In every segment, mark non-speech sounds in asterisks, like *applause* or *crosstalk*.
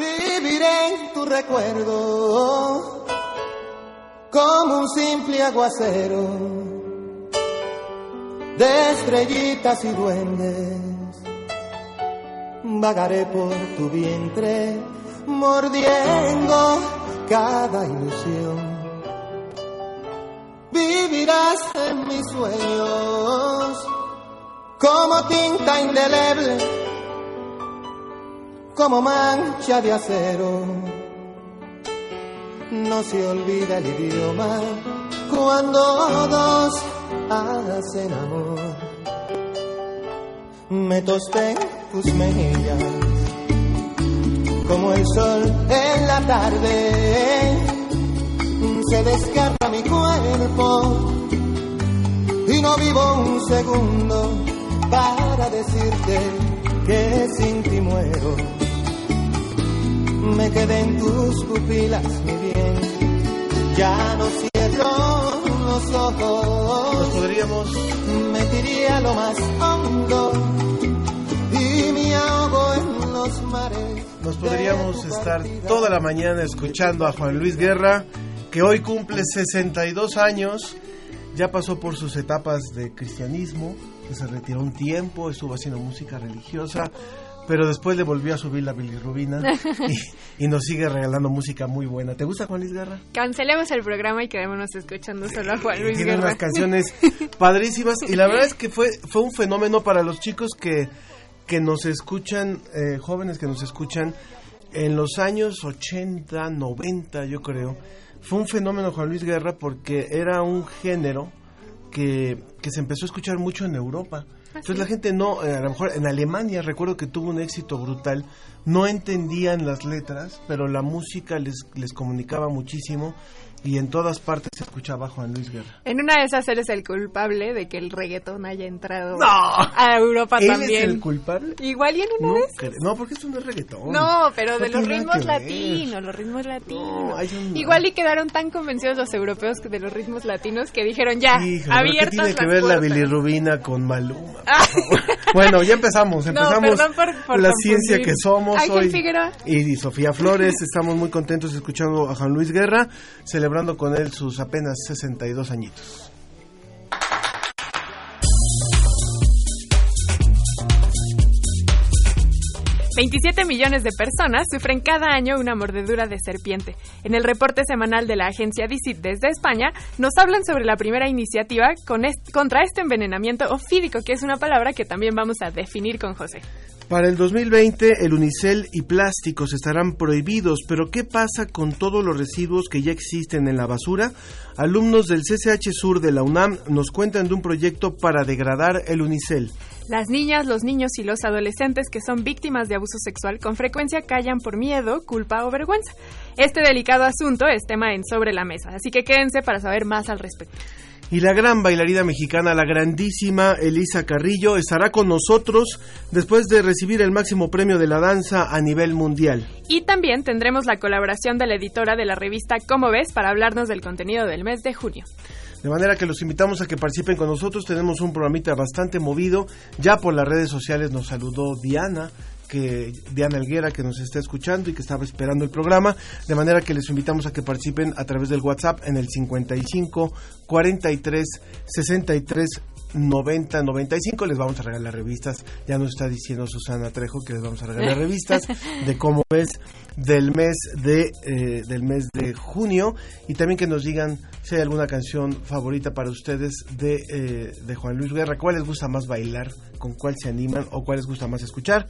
Viviré en tu recuerdo como un simple aguacero de estrellitas y duendes. Vagaré por tu vientre mordiendo cada ilusión. Vivirás en mis sueños como tinta indeleble como mancha de acero. No se olvida el idioma cuando dos hacen amor. Me tosté tus mejillas como el sol en la tarde. Se descarga mi cuerpo y no vivo un segundo para decirte que sin ti muero me quedé en tus pupilas, mi bien. Ya no cierro los ojos. Nos podríamos. Metiría lo más hondo y me ahogo en los mares. Nos podríamos estar toda la mañana escuchando a Juan Luis Guerra, que hoy cumple 62 años. Ya pasó por sus etapas de cristianismo, que se retiró un tiempo, estuvo haciendo música religiosa pero después le volvió a subir la bilirrubina *laughs* y, y, nos sigue regalando música muy buena. ¿Te gusta Juan Luis Guerra? Cancelemos el programa y quedémonos escuchando solo a Juan Luis Tiene Guerra. unas canciones *laughs* padrísimas y la verdad es que fue, fue un fenómeno para los chicos que, que nos escuchan, eh, jóvenes que nos escuchan en los años 80, 90 yo creo. Fue un fenómeno Juan Luis Guerra porque era un género que, que se empezó a escuchar mucho en Europa. Entonces la gente no, eh, a lo mejor en Alemania recuerdo que tuvo un éxito brutal, no entendían las letras, pero la música les, les comunicaba muchísimo y en todas partes se escuchaba Juan Luis Guerra. En una de esas eres el culpable de que el reggaetón haya entrado ¡No! a Europa ¿Él también. es el culpable? Igual y en una No, de esas. no, porque esto no es reggaetón. No, pero de No los tiene ritmos que ver. latinos, los ritmos latinos. un- Igual y quedaron tan convencidos los europeos de los ritmos latinos que dijeron ya, Híjole, ¿qué abiertas tiene que las ver la puertas. bilirrubina con Maluma? Ah. *laughs* Bueno, ya empezamos, empezamos por- por la confundir. ciencia que somos hoy. Figueroa. Y Sofía Flores, estamos muy contentos escuchando a Juan Luis Guerra, celebrando con él sus apenas 62 añitos. 27 millones de personas sufren cada año una mordedura de serpiente. En el reporte semanal de la agencia DICIT desde España, nos hablan sobre la primera iniciativa contra este envenenamiento ofídico, que es una palabra que también vamos a definir con José. Para el 2020, el unicel y plásticos estarán prohibidos, pero ¿qué pasa con todos los residuos que ya existen en la basura? Alumnos del CCH Sur de la UNAM nos cuentan de un proyecto para degradar el unicel. Las niñas, los niños y los adolescentes que son víctimas de abuso sexual con frecuencia callan por miedo, culpa o vergüenza. Este delicado asunto es tema en Sobre la Mesa, así que quédense para saber más al respecto. Y la gran bailarina mexicana, la grandísima Elisa Carrillo, estará con nosotros después de recibir el máximo premio de la danza a nivel mundial. Y también tendremos la colaboración de la editora de la revista Cómo ves para hablarnos del contenido del mes de junio. De manera que los invitamos a que participen con nosotros. Tenemos un programita bastante movido. Ya por las redes sociales nos saludó Diana, que Diana Elguera, que nos está escuchando y que estaba esperando el programa. De manera que les invitamos a que participen a través del WhatsApp en el 55 43 63 90 95 les vamos a regalar revistas ya nos está diciendo Susana Trejo que les vamos a regalar *laughs* revistas de cómo ves del mes de eh, del mes de junio. Y también que nos digan si hay alguna canción favorita para ustedes de, eh, de Juan Luis Guerra. Cuál les gusta más bailar con cuál se animan o cuál les gusta más escuchar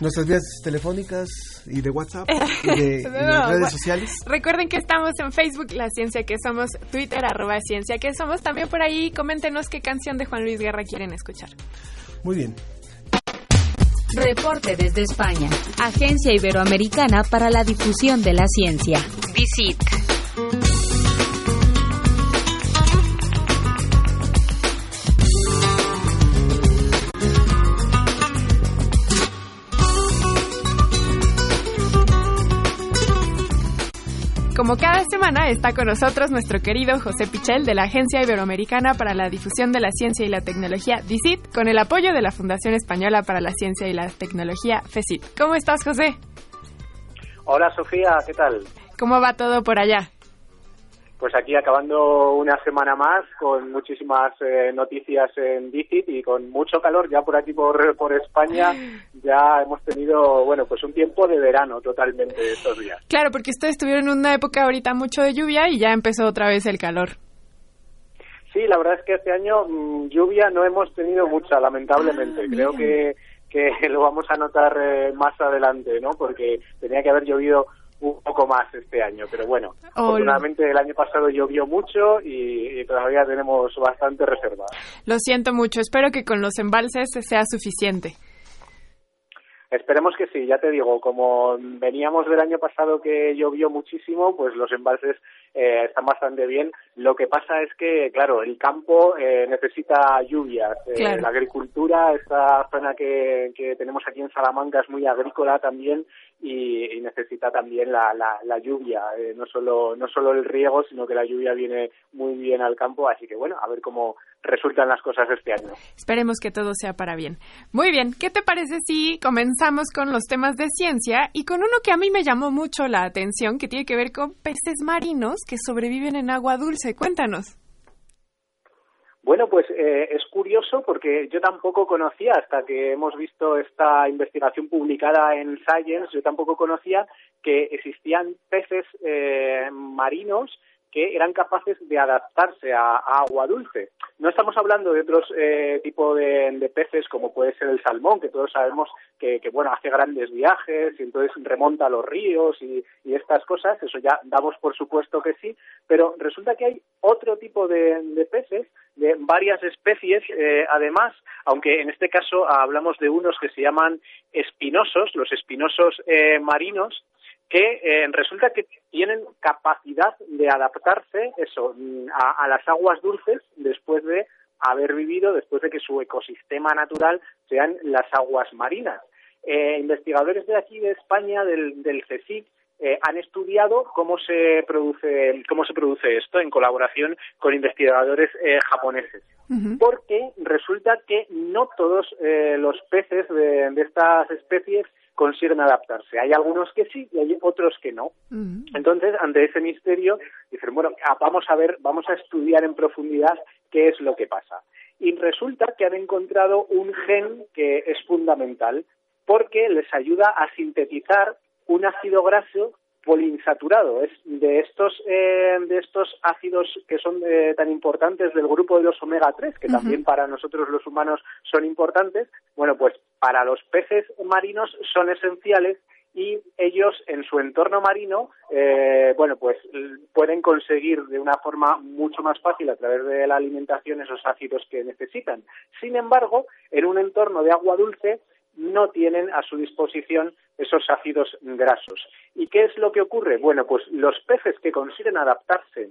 nuestras vías telefónicas y de WhatsApp y *laughs* de, y de las redes sociales. Recuerden que estamos en Facebook, La Ciencia que Somos, Twitter, arroba Ciencia que Somos. También por ahí coméntenos qué canción de Juan Luis Guerra quieren escuchar. muy bien Reporte desde España. Agencia Iberoamericana para la Difusión de la Ciencia. Visit. Como cada semana está con nosotros nuestro querido José Pichel de la Agencia Iberoamericana para la Difusión de la Ciencia y la Tecnología, DICIT, con el apoyo de la Fundación Española para la Ciencia y la Tecnología, FECIT. ¿Cómo estás, José? Hola, Sofía, ¿qué tal? ¿Cómo va todo por allá? Pues aquí acabando una semana más con muchísimas eh, noticias en DICIT y con mucho calor ya por aquí por, por España. *laughs* Ya hemos tenido, bueno, pues un tiempo de verano totalmente estos días. Claro, porque ustedes tuvieron una época ahorita mucho de lluvia y ya empezó otra vez el calor. Sí, la verdad es que este año mmm, lluvia no hemos tenido mucha, lamentablemente. Ah, Creo que, que *laughs* lo vamos a notar eh, más adelante, ¿no? Porque tenía que haber llovido un poco más este año, pero bueno, Oh, afortunadamente el año pasado llovió mucho y, y todavía tenemos bastante reserva. Lo siento mucho, espero que con los embalses sea suficiente. Esperemos que sí, ya te digo, como veníamos del año pasado que llovió muchísimo, pues los embalses eh, están bastante bien. Lo que pasa es que, claro, el campo eh, necesita lluvias. Eh. La agricultura, esta zona que, que tenemos aquí en Salamanca es muy agrícola también y, y necesita también la, la, la lluvia. Eh, no solo no solo el riego, sino que la lluvia viene muy bien al campo. Así que bueno, a ver cómo resultan las cosas este año. Esperemos que todo sea para bien. Muy bien, ¿qué te parece si comenzamos con los temas de ciencia y con uno que a mí me llamó mucho la atención, que tiene que ver con peces marinos que sobreviven en agua dulce? Cuéntanos. Bueno, pues eh, es curioso porque yo tampoco conocía, hasta que hemos visto esta investigación publicada en Science, yo tampoco conocía que existían peces eh, marinos que eran capaces de adaptarse a, agua dulce. No estamos hablando de otros eh, tipo de, peces como puede ser el salmón, que todos sabemos que, que, bueno hace grandes viajes y entonces remonta los ríos y, estas cosas. Eso ya damos por supuesto que sí, pero resulta que hay otro tipo de, de peces de varias especies, eh, además, aunque en este caso hablamos de unos que se llaman espinosos, los espinosos eh, marinos, que eh, resulta que tienen capacidad de adaptarse eso mm, a, a las aguas dulces después de haber vivido, después de que su ecosistema natural sean las aguas marinas. Eh, investigadores de aquí de España, del, del CSIC, eh, han estudiado cómo se produce cómo se produce esto en colaboración con investigadores eh, japoneses porque resulta que no todos eh, los peces de, de estas especies consiguen adaptarse. Hay algunos que sí y hay otros que no. Entonces, ante ese misterio, dicen, bueno, ah, vamos a ver, vamos a estudiar en profundidad qué es lo que pasa. Y resulta que han encontrado un gen que es fundamental porque les ayuda a sintetizar un ácido graso poliinsaturado. Es de estos eh, de estos ácidos que son eh, tan importantes del grupo de los omega 3, que también para nosotros los humanos son importantes. Bueno, pues para los peces marinos son esenciales y ellos en su entorno marino, eh, bueno, pues pueden conseguir de una forma mucho más fácil a través de la alimentación esos ácidos que necesitan. Sin embargo, en un entorno de agua dulce no tienen a su disposición esos ácidos grasos. ¿Y qué es lo que ocurre? Bueno, pues los peces que consiguen adaptarse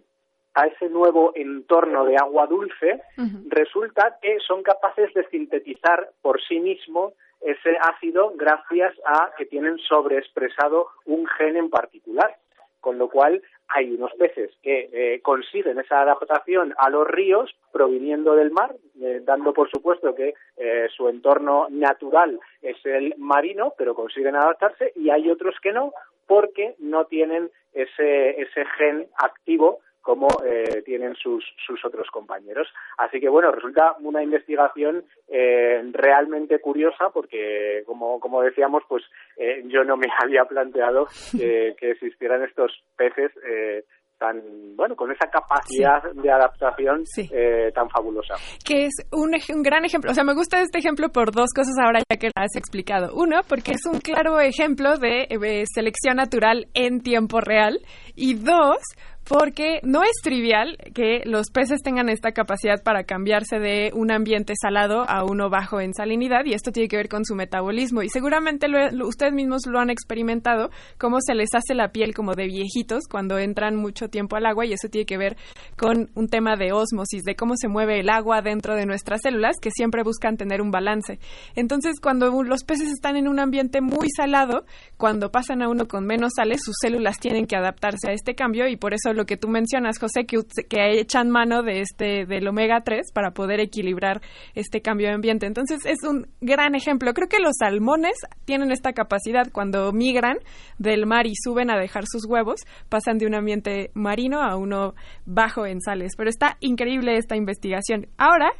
a ese nuevo entorno de agua dulce, resulta que son capaces de sintetizar por sí mismo ese ácido gracias a que tienen sobreexpresado un gen en particular. Con lo cual hay unos peces que eh, consiguen esa adaptación a los ríos proviniendo del mar, eh, dando por supuesto que eh, su entorno natural es el marino, pero consiguen adaptarse, y hay otros que no, porque no tienen ese, ese gen activo como eh, tienen sus, sus otros compañeros. Así que bueno, resulta una investigación eh, realmente curiosa porque, como, como decíamos, pues eh, yo no me *laughs* había planteado que, existieran estos peces eh, tan, bueno, con esa capacidad de adaptación eh, tan fabulosa. que es un, un gran ejemplo. O sea, me gusta este ejemplo por dos cosas ahora ya que lo has explicado. Uno, porque es un claro ejemplo de eh, selección natural en tiempo real. Y dos, porque no es trivial que los peces tengan esta capacidad para cambiarse de un ambiente salado a uno bajo en salinidad y esto tiene que ver con su metabolismo y seguramente ustedes mismos lo han experimentado, cómo se les hace la piel como de viejitos cuando entran mucho tiempo al agua y eso tiene que ver con un tema de osmosis, de cómo se mueve el agua dentro de nuestras células que siempre buscan tener un balance. Entonces, cuando los peces están en un ambiente muy salado, cuando pasan a uno con menos sales, sus células tienen que adaptarse a este cambio y por eso lo que tú mencionas, José, que, que echan mano de este del omega 3 para poder equilibrar este cambio de ambiente. Entonces es un gran ejemplo. Creo que los salmones tienen esta capacidad cuando migran del mar y suben a dejar sus huevos, pasan de un ambiente marino a uno bajo en sales. Pero está increíble esta investigación. Ahora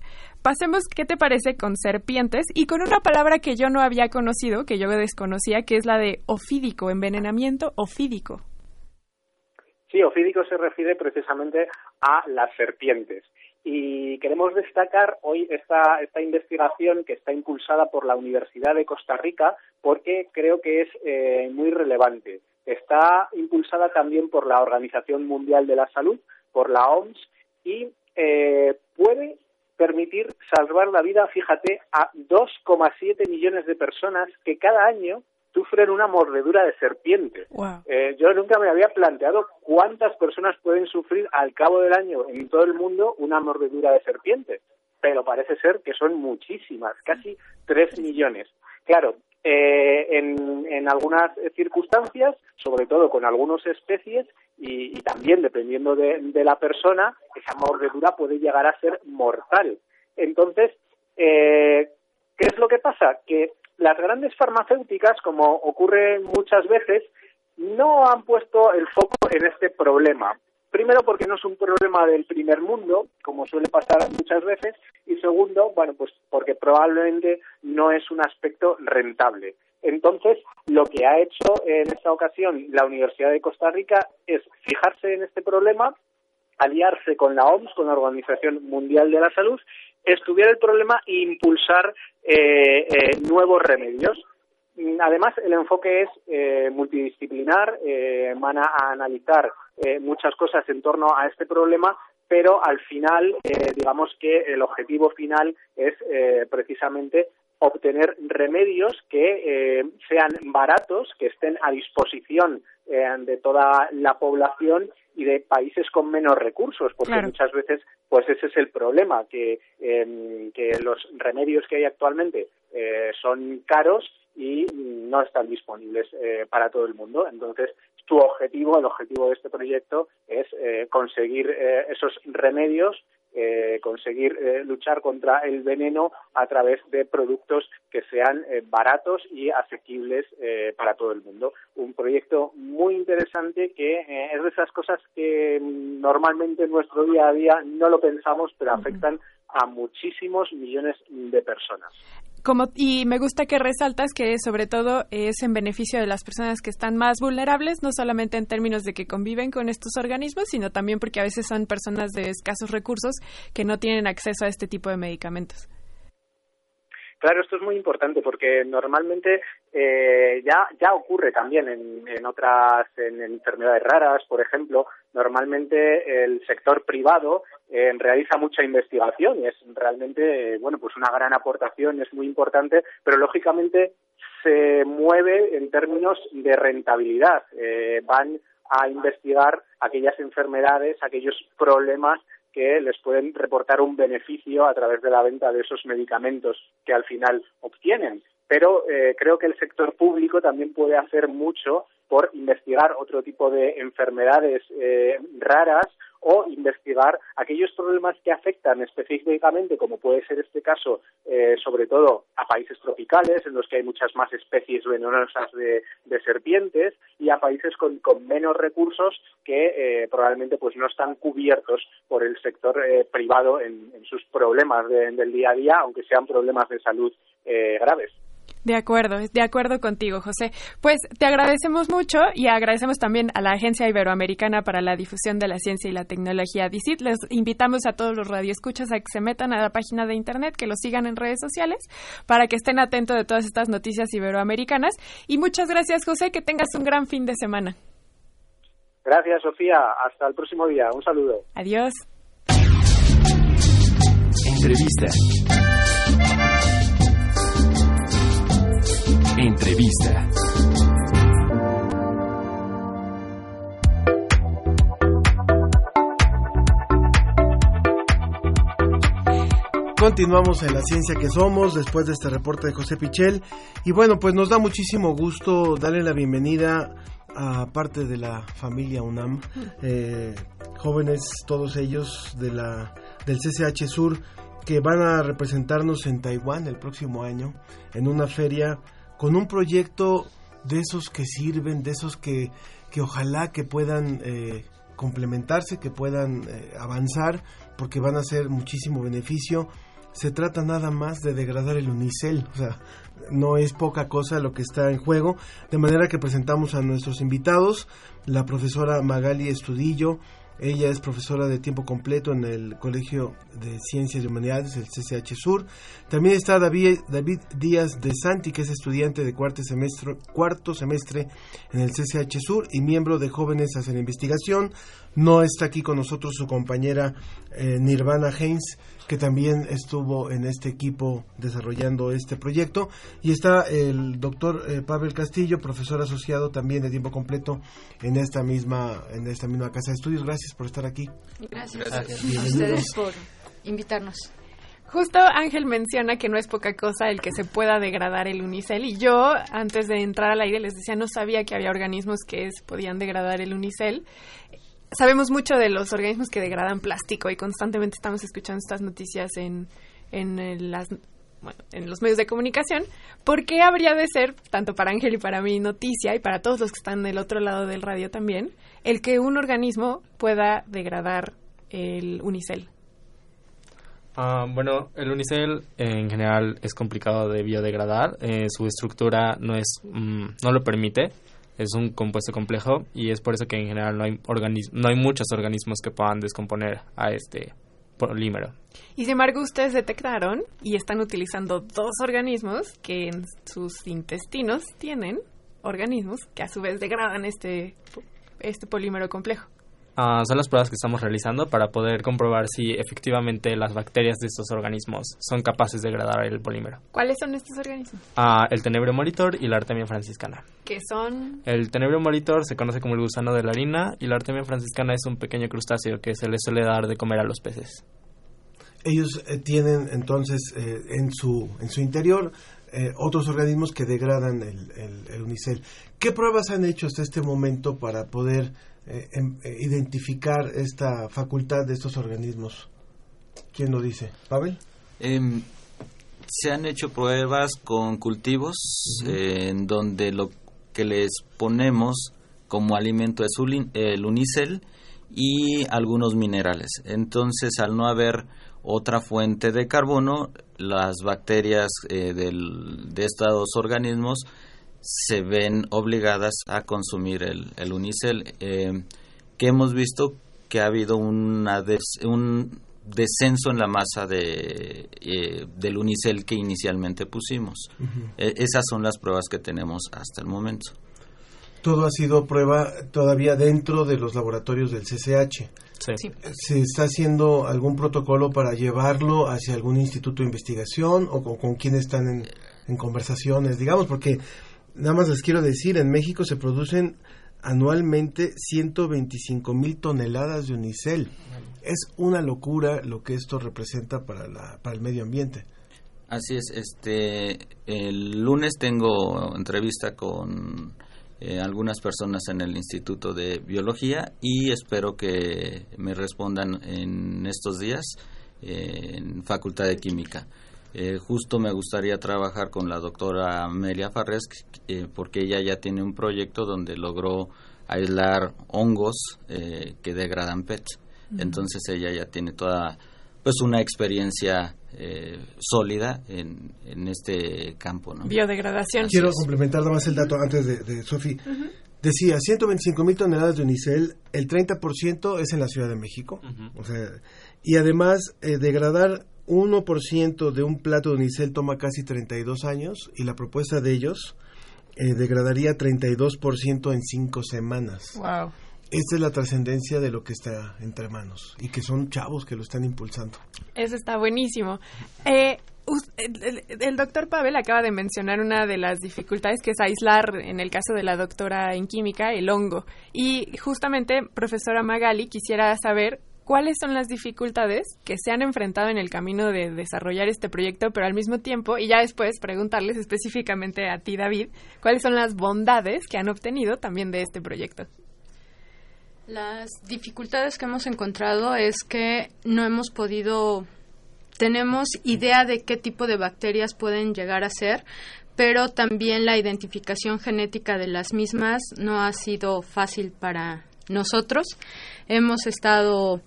pasemos, ¿qué te parece con serpientes? Y con una palabra que yo no había conocido, que yo desconocía, que es la de ofídico, envenenamiento ofídico. Sí, ofídico se refiere precisamente a las serpientes. Y queremos destacar hoy esta, esta investigación que está impulsada por la Universidad de Costa Rica porque creo que es eh, muy relevante. Está impulsada también por la Organización Mundial de la Salud, por la OMS, y eh, puede permitir salvar la vida, fíjate, a 2,7 millones de personas que cada año sufren una mordedura de serpiente. Eh, yo nunca me había planteado cuántas personas pueden sufrir al cabo del año en todo el mundo una mordedura de serpiente, pero parece ser que son muchísimas, casi 3 millones. Claro, eh, en, algunas circunstancias, sobre todo con algunas especies, y, también dependiendo de, la persona, esa mordedura puede llegar a ser mortal. Entonces, eh, ¿qué es lo que pasa? Que las grandes farmacéuticas, como ocurre muchas veces, no han puesto el foco en este problema. Primero, porque no es un problema del primer mundo, como suele pasar muchas veces, y segundo, bueno, pues porque probablemente no es un aspecto rentable. Entonces, lo que ha hecho en esta ocasión la Universidad de Costa Rica es fijarse en este problema, aliarse con la OMS, con la Organización Mundial de la Salud, estudiar el problema e impulsar nuevos remedios. Además, el enfoque es eh, multidisciplinar, van a analizar muchas cosas en torno a este problema, pero al final, digamos que el objetivo final es precisamente obtener remedios que sean baratos, que estén a disposición de toda la población y de países con menos recursos, porque muchas veces pues ese es el problema, que, em, que los remedios que hay actualmente eh, son caros y no están disponibles eh, para todo el mundo. Entonces, tu objetivo, el objetivo de este proyecto es eh, conseguir esos remedios eh, conseguir eh, luchar contra el veneno a través de productos que sean eh, baratos y asequibles para todo el mundo. Un proyecto muy interesante que es de esas cosas que mm, normalmente en nuestro día a día no lo pensamos, pero afectan a muchísimos millones de personas y me gusta que resaltas que sobre todo es en beneficio de las personas que están más vulnerables, no solamente en términos de que conviven con estos organismos, sino también porque a veces son personas de escasos recursos que no tienen acceso a este tipo de medicamentos. Claro, esto es muy importante porque normalmente eh, ya ya ocurre también en, en otras en enfermedades raras, por ejemplo. Normalmente el sector privado eh, realiza mucha investigación y es realmente bueno pues una gran aportación, es muy importante, pero lógicamente se mueve en términos de rentabilidad. Eh, van a investigar aquellas enfermedades, aquellos problemas que les pueden reportar un beneficio a través de la venta de esos medicamentos que al final obtienen. Pero eh, creo que el sector público también puede hacer mucho por investigar otro tipo de enfermedades eh, raras o investigar aquellos problemas que afectan específicamente, como puede ser este caso, eh, sobre todo a países tropicales, en los que hay muchas más especies venenosas de, serpientes, y a países con, menos recursos que eh, probablemente pues no están cubiertos por el sector eh, privado en, sus problemas del día a día, aunque sean problemas de salud graves. De acuerdo, de acuerdo contigo, José. Pues te agradecemos mucho y agradecemos también a la Agencia Iberoamericana para la Difusión de la Ciencia y la Tecnología, DICIT. Les invitamos a todos los radioescuchas a que se metan a la página de internet, que lo sigan en redes sociales, para que estén atentos de todas estas noticias iberoamericanas. Y muchas gracias, José, que tengas un gran fin de semana. Gracias, Sofía. Hasta el próximo día. Un saludo. Adiós. Entrevista. Entrevista. Continuamos en la ciencia que somos después de este reporte de José Pichel y bueno pues nos da muchísimo gusto darle la bienvenida a parte de la familia UNAM eh, jóvenes todos ellos de la del CCH Sur que van a representarnos en Taiwán el próximo año en una feria con un proyecto de esos que sirven de esos que que ojalá que puedan eh, complementarse que puedan eh, avanzar porque van a hacer muchísimo beneficio. Se trata nada más de degradar el unicel, o sea, no es poca cosa lo que está en juego, de manera que presentamos a nuestros invitados, la profesora Magali Estudillo, ella es profesora de tiempo completo en el Colegio de Ciencias y Humanidades, el CCH Sur. También está David, David Díaz de Santi, que es estudiante de cuarto semestre, cuarto semestre en el CCH Sur y miembro de Jóvenes Hacen Investigación. No está aquí con nosotros su compañera eh, Nirvana Haynes, que también estuvo en este equipo desarrollando este proyecto. Y está el doctor eh, Pavel Castillo, profesor asociado también de tiempo completo en esta misma, en esta misma casa de estudios. Gracias por estar aquí. Gracias, a ustedes por invitarnos. Justo Ángel menciona que no es poca cosa el que se pueda degradar el unicel y yo antes de entrar al aire les decía no sabía que había organismos que podían degradar el unicel sabemos mucho de los organismos que degradan plástico y constantemente estamos escuchando estas noticias en, en, las, en los medios de comunicación. ¿Por qué habría de ser, tanto para Ángel y para mí, noticia, y para todos los que están del otro lado del radio también, el que un organismo pueda degradar el unicel? Ah, bueno, el unicel en general es complicado de biodegradar. Eh, su estructura no es, mm, no lo permite es un compuesto complejo y es por eso que en general no hay, no hay muchos organismos que puedan descomponer a este polímero. Y sin embargo ustedes detectaron y están utilizando dos organismos que en sus intestinos tienen organismos que a su vez degradan este, este polímero complejo. Ah, son las pruebas que estamos realizando para poder comprobar si efectivamente las bacterias de estos organismos son capaces de degradar el polímero. ¿Cuáles son estos organismos? Ah, el tenebrio molitor y la artemia franciscana. ¿Qué son? El tenebrio molitor se conoce como el gusano de la harina y la artemia franciscana es un pequeño crustáceo que se le suele dar de comer a los peces. Ellos eh, tienen entonces eh, en, su, en su interior eh, otros organismos que degradan el, el unicel. ¿Qué pruebas han hecho hasta este momento para poder eh, em, eh, identificar esta facultad de estos organismos? ¿Quién lo dice? ¿Pavel? Em, se han hecho pruebas con cultivos eh, en donde lo que les ponemos como alimento es el unicel y algunos minerales. Entonces, al no haber otra fuente de carbono, las bacterias del, de estos organismos se ven obligadas a consumir el, el unicel, eh, que hemos visto que ha habido una un descenso en la masa de, eh, del unicel que inicialmente pusimos. E, esas son las pruebas que tenemos hasta el momento. Todo ha sido prueba todavía dentro de los laboratorios del CCH. Sí. ¿Se está haciendo algún protocolo para llevarlo hacia algún instituto de investigación o con, con quién están en, en conversaciones, digamos? Porque nada más les quiero decir, en México se producen anualmente 125 mil toneladas de unicel. Es una locura lo que esto representa para, la, para el medio ambiente. Así es, este, el lunes tengo entrevista con eh, algunas personas en el Instituto de Biología y espero que me respondan en estos días eh, en Facultad de Química. Eh, justo me gustaría trabajar con la doctora Amelia Farres eh, porque ella ya tiene un proyecto donde logró aislar hongos eh, que degradan PET. Entonces ella ya tiene toda pues una experiencia sólida en, en, este campo. ¿no? Biodegradación. Quiero complementar nada más el dato antes de, de Sofi. Decía, 125 mil toneladas de unicel, el 30% es en la Ciudad de México. o sea, y además, degradar 1% de un plato de unicel toma casi 32 años y la propuesta de ellos eh, degradaría 32% en 5 semanas. Wow. esta es la trascendencia de lo que está entre manos y que son chavos que lo están impulsando. Eso está buenísimo. Eh, el, el, doctor Pavel acaba de mencionar una de las dificultades que es aislar, en el caso de la doctora en química, el hongo. Y justamente, profesora Magali, quisiera saber cuáles son las dificultades que se han enfrentado en el camino de desarrollar este proyecto, pero al mismo tiempo, y ya después preguntarles específicamente a ti, David, cuáles son las bondades que han obtenido también de este proyecto. Las dificultades que hemos encontrado es que no hemos podido, tenemos idea de qué tipo de bacterias pueden llegar a ser, pero también la identificación genética de las mismas no ha sido fácil para nosotros. Hemos estado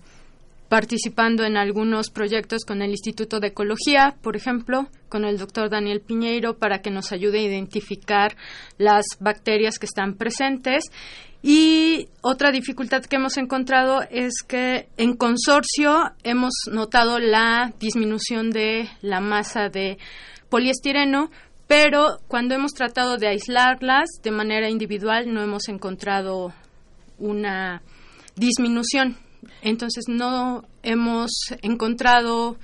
participando en algunos proyectos con el Instituto de Ecología, por ejemplo, con el doctor Daniel Piñeiro para que nos ayude a identificar las bacterias que están presentes y otra dificultad que hemos encontrado es que en consorcio hemos notado la disminución de la masa de poliestireno, pero cuando hemos tratado de aislarlas de manera individual no hemos encontrado una disminución. Entonces no hemos encontrado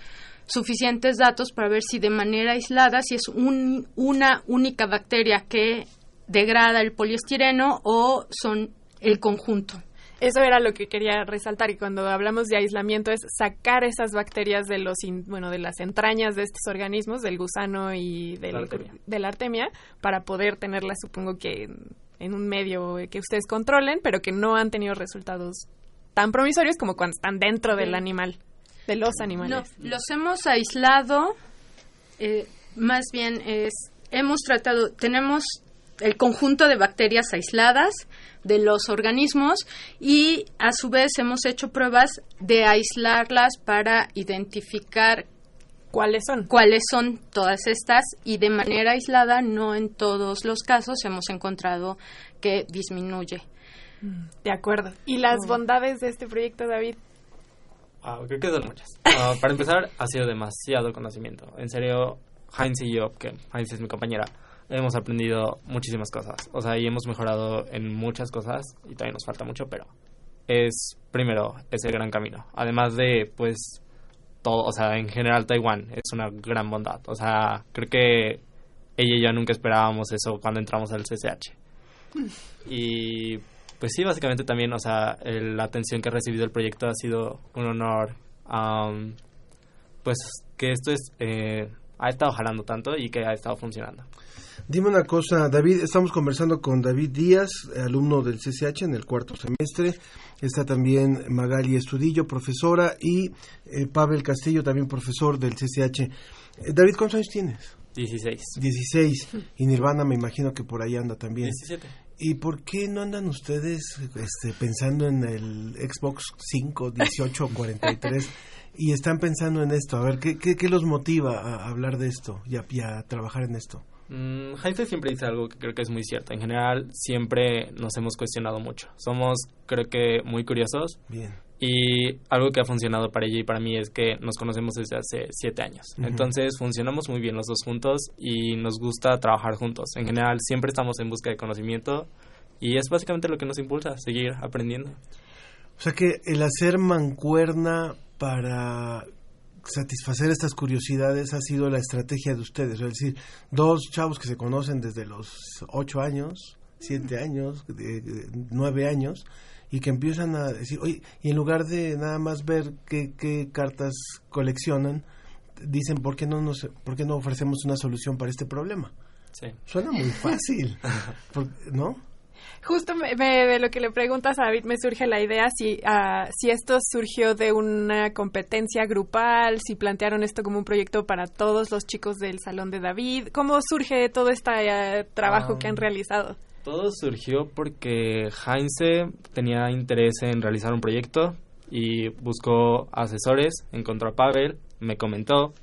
suficientes datos para ver si de manera aislada, si es una única bacteria que degrada el poliestireno o son el conjunto. Eso era lo que quería resaltar y cuando hablamos de aislamiento es sacar esas bacterias de los bueno de las entrañas de estos organismos del gusano y de la artemia para poder tenerlas supongo que en un medio que ustedes controlen pero que no han tenido resultados tan promisorios como cuando están dentro del animal de los animales. No, los hemos aislado eh, más bien es hemos tratado tenemos el conjunto de bacterias aisladas de los organismos y a su vez hemos hecho pruebas de aislarlas para identificar cuáles son cuáles son todas estas y de manera aislada no en todos los casos hemos encontrado que disminuye de acuerdo y las bondades de este proyecto David ah, creo que son muchas ah, para empezar ha sido demasiado conocimiento en serio Heinz y yo que Heinz es mi compañera hemos aprendido muchísimas cosas. O sea, y hemos mejorado en muchas cosas y todavía nos falta mucho, pero es primero ese gran camino. Además de, pues, todo, o sea, en general Taiwán es una gran bondad. O sea, creo que ella y yo nunca esperábamos eso cuando entramos al CCH. Y pues sí, básicamente también, o sea, la atención que ha recibido el proyecto ha sido un honor. pues que esto es, eh, ha estado jalando tanto y que ha estado funcionando. Dime una cosa, David, estamos conversando con David Díaz, alumno del CCH en el cuarto semestre. Está también Magali Estudillo, profesora, y eh, Pavel Castillo, también profesor del CCH. Eh, David, ¿cuántos años tienes? 16. 16. Y Nirvana me imagino que por ahí anda también. 17. ¿Y por qué no andan ustedes este, pensando en el Xbox 5, 18 o 43 y están pensando en esto? A ver, ¿qué, qué, los motiva a hablar de esto y a trabajar en esto? Mm, siempre dice algo que creo que es muy cierto. En general, siempre nos hemos cuestionado mucho. Somos, creo que, muy curiosos. Bien. Y algo que ha funcionado para ella y para mí es que nos conocemos desde hace siete años. Entonces, funcionamos muy bien los dos juntos y nos gusta trabajar juntos. En general, siempre estamos en busca de conocimiento y es básicamente lo que nos impulsa seguir aprendiendo. O sea que el hacer mancuerna para satisfacer estas curiosidades ha sido la estrategia de ustedes. Es decir, dos chavos que se conocen desde los ocho años, siete años, nueve años, y que empiezan a decir, oye, y en lugar de nada más ver qué, qué cartas coleccionan, dicen, ¿por qué, no nos, ¿por qué no ofrecemos una solución para este problema? Sí. Suena muy fácil, *laughs* ¿no? Justo de lo que le preguntas a David me surge la idea si, uh, si esto surgió de una competencia grupal, si plantearon esto como un proyecto para todos los chicos del Salón de David. ¿Cómo surge todo este uh, trabajo que han realizado? Todo surgió porque Heinze tenía interés en realizar un proyecto y buscó asesores, encontró a Pavel, me comentó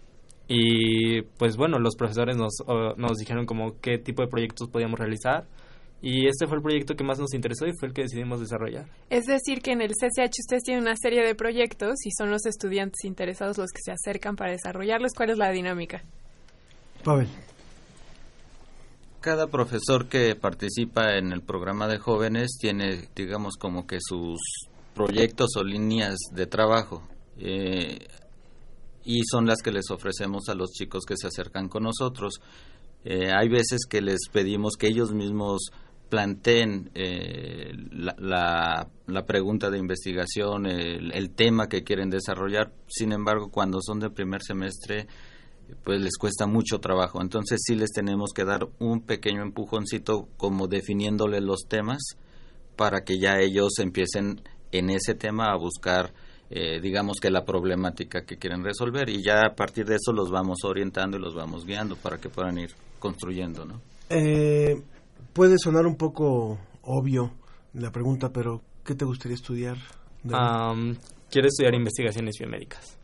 y pues bueno, los profesores nos, nos dijeron como qué tipo de proyectos podíamos realizar y este fue el proyecto que más nos interesó y fue el que decidimos desarrollar. Es decir, que en el CCH ustedes tienen una serie de proyectos y son los estudiantes interesados los que se acercan para desarrollarlos. ¿Cuál es la dinámica? Pavel. Cada profesor que participa en el programa de jóvenes tiene, digamos, como que sus proyectos o líneas de trabajo. Eh, y son las que les ofrecemos a los chicos que se acercan con nosotros. Eh, hay veces que les pedimos que ellos mismos planteen eh, la, la, pregunta de investigación, el, tema que quieren desarrollar. Sin embargo, cuando son de primer semestre, pues les cuesta mucho trabajo. Entonces sí les tenemos que dar un pequeño empujoncito como definiéndole los temas para que ya ellos empiecen en ese tema a buscar eh, digamos que la problemática que quieren resolver y ya a partir de eso los vamos orientando y los vamos guiando para que puedan ir construyendo, ¿no? Eh, puede sonar un poco obvio la pregunta, pero ¿qué te gustaría estudiar? quiero estudiar investigaciones biomédicas.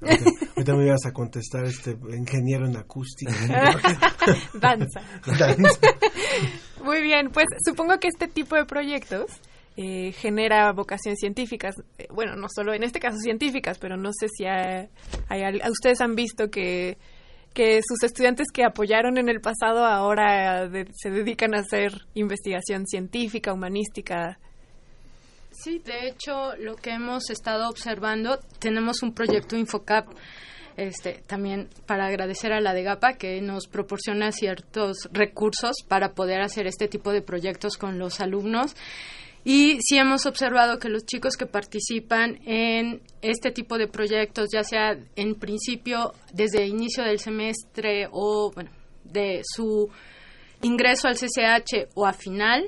Ahorita me ibas a contestar este ingeniero en acústica. *laughs* Danza. Muy bien, pues supongo que este tipo de proyectos eh, genera vocaciones científicas. Eh, bueno, no solo en este caso científicas, pero no sé si hay, ustedes han visto que, que sus estudiantes que apoyaron en el pasado ahora se dedican a hacer investigación científica, humanística. Sí, de hecho, lo que hemos estado observando, tenemos un proyecto Infocap este, también para agradecer a la DEGAPA que nos proporciona ciertos recursos para poder hacer este tipo de proyectos con los alumnos. Y sí hemos observado que los chicos que participan en este tipo de proyectos, ya sea en principio desde inicio del semestre o bueno, de su ingreso al CCH o a final,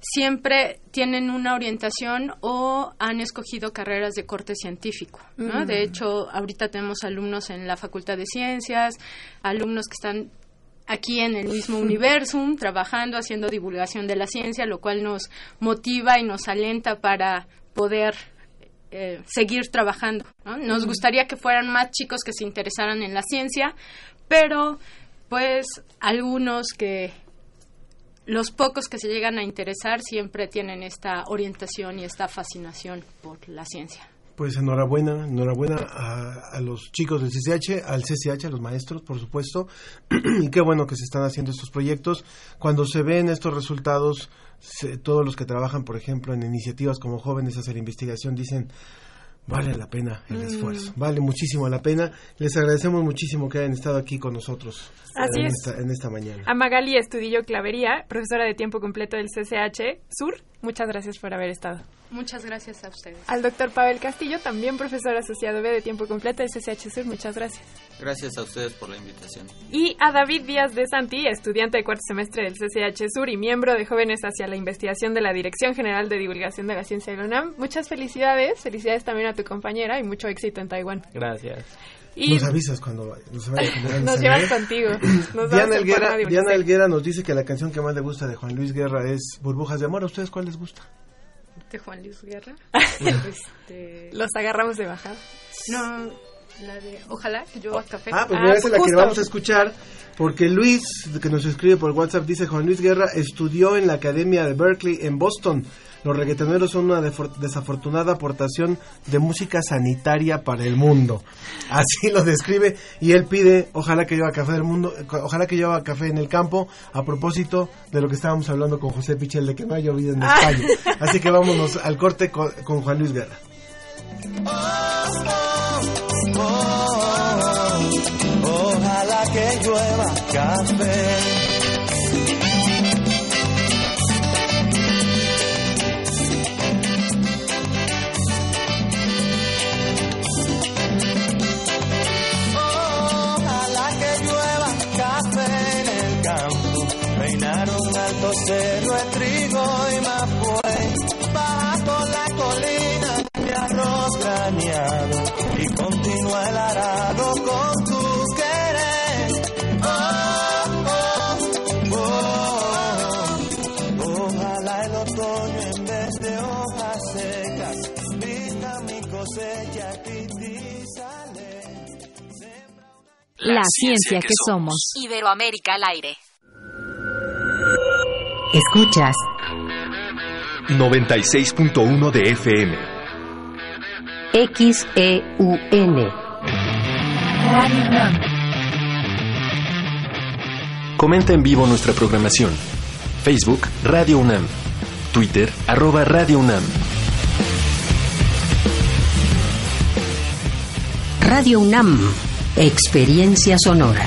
siempre tienen una orientación o han escogido carreras de corte científico. ¿no? De hecho, ahorita tenemos alumnos en la Facultad de Ciencias, alumnos que están aquí en el mismo *laughs* universum, trabajando, haciendo divulgación de la ciencia, lo cual nos motiva y nos alenta para poder eh, seguir trabajando. Nos gustaría que fueran más chicos que se interesaran en la ciencia, pero pues algunos que los pocos que se llegan a interesar siempre tienen esta orientación y esta fascinación por la ciencia. Pues enhorabuena, enhorabuena a, los chicos del CCH, al CCH, a los maestros, por supuesto. *clears throat* y qué bueno que se están haciendo estos proyectos. Cuando se ven estos resultados, todos los que trabajan, por ejemplo, en iniciativas como jóvenes a hacer investigación, dicen, vale la pena el mm. esfuerzo, vale muchísimo la pena. Les agradecemos muchísimo que hayan estado aquí con nosotros Así en, es. Esta, en esta mañana. A Magali Estudillo Clavería, profesora de tiempo completo del CCH Sur, muchas gracias por haber estado. Muchas gracias a ustedes. Al doctor Pavel Castillo, también profesor asociado B de tiempo completo del CCH Sur, muchas gracias. Gracias a ustedes por la invitación. Y a David Díaz de Santi, estudiante de cuarto semestre del CCH Sur y miembro de Jóvenes hacia la Investigación de la Dirección General de Divulgación de la Ciencia de la UNAM. Muchas felicidades, felicidades también a tu compañera y mucho éxito en Taiwán. Gracias. Y nos avisas cuando nos vaya a *laughs* Nos llevas contigo. *clears throat* Diana, Elguera, Diana Elguera nos dice que la canción que más le gusta de Juan Luis Guerra es Burbujas de Amor. ¿A ustedes cuál les gusta? de Juan Luis Guerra. *laughs* este... Los agarramos de bajada. No, la de Ojalá que yo a café. Ah, pues ah, esa es la que vamos a escuchar porque Luis, que nos escribe por WhatsApp, dice Juan Luis Guerra estudió en la Academia de Berkeley en Boston. Los reggaetoneros son una desafortunada aportación de música sanitaria para el mundo. Así lo describe y él pide, ojalá que lleva café del mundo, ojalá que lleva café en el campo, a propósito de lo que estábamos hablando con José Pichel de que no ha llovido en España. Así que vámonos al corte con, Juan Luis Guerra. ojalá que llueva café cero el trigo y fue bajo la colina de arroz graneado y continúa el arado con tus querer. Oh, oh, oh, Ojalá el otoño en vez de hojas secas vista mi cosecha y sale. La ciencia que somos. Iberoamérica al aire. Escuchas 96.1 de FM. XEUN. Comenta en vivo nuestra programación. Facebook Radio UNAM. Twitter arroba Radio UNAM. Radio UNAM. Experiencia sonora.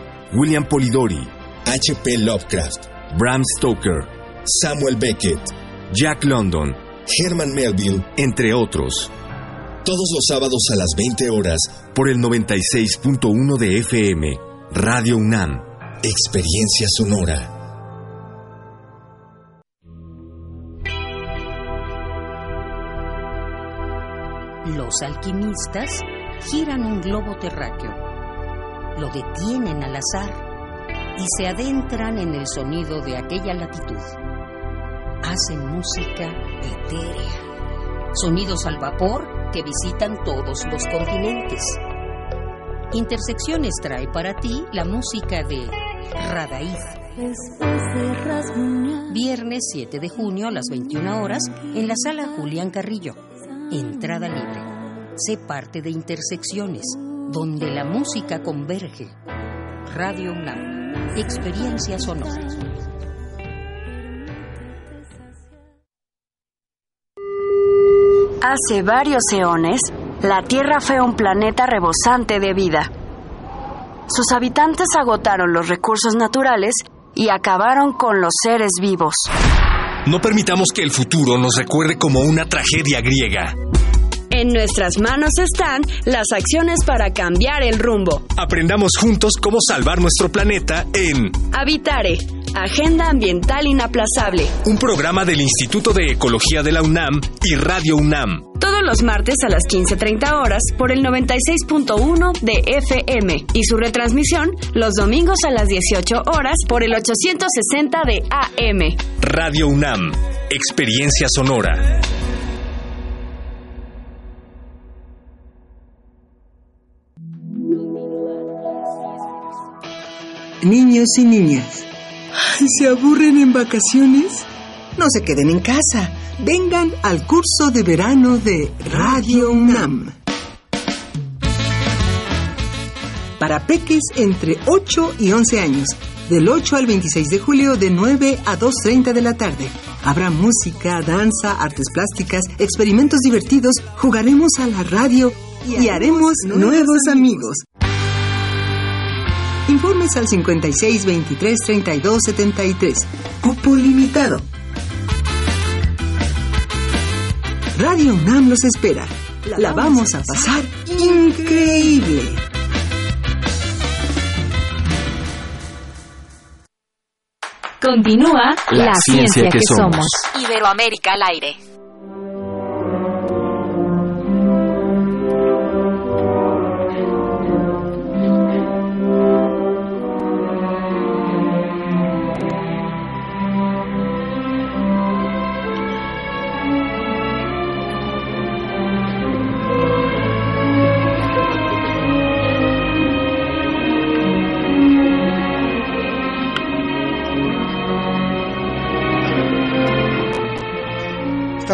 William Polidori, H.P. Lovecraft, Bram Stoker, Samuel Beckett, Jack London, Herman Melville, entre otros. Todos los sábados a las 20 horas por el 96.1 de FM, Radio UNAM, Experiencia Sonora. Los alquimistas giran un globo terráqueo, lo detienen al azar y se adentran en el sonido de aquella latitud. Hacen música etérea, sonidos al vapor que visitan todos los continentes. Intersecciones trae para ti la música de Radaíz. Viernes 7 de junio a las 21 horas en la sala Julián Carrillo. Entrada libre. Sé parte de Intersecciones, donde la música converge. Radio UNAM. Experiencia sonora. Hace varios eones, la Tierra fue un planeta rebosante de vida. Sus habitantes agotaron los recursos naturales y acabaron con los seres vivos. No permitamos que el futuro nos recuerde como una tragedia griega. En nuestras manos están las acciones para cambiar el rumbo. Aprendamos juntos cómo salvar nuestro planeta en Habitare, Agenda Ambiental Inaplazable. Un programa del Instituto de Ecología de la UNAM y Radio UNAM. Todos los martes a las 15.30 horas por el 96.1 de FM y su retransmisión los domingos a las 18 horas por el 860 de AM. Radio UNAM, Experiencia Sonora. Niños y niñas, ¿se aburren en vacaciones? No se queden en casa. Vengan al curso de verano de Radio UNAM. Para peques entre 8 y 11 años, del 8 al 26 de julio de 9 a 2.30 de la tarde. Habrá música, danza, artes plásticas, experimentos divertidos, jugaremos a la radio y, haremos nuevos amigos. Informes al 56 23 32 73. Cupo limitado. Radio UNAM los espera. La vamos a pasar increíble. Continúa la, ciencia, que, somos. Iberoamérica al aire.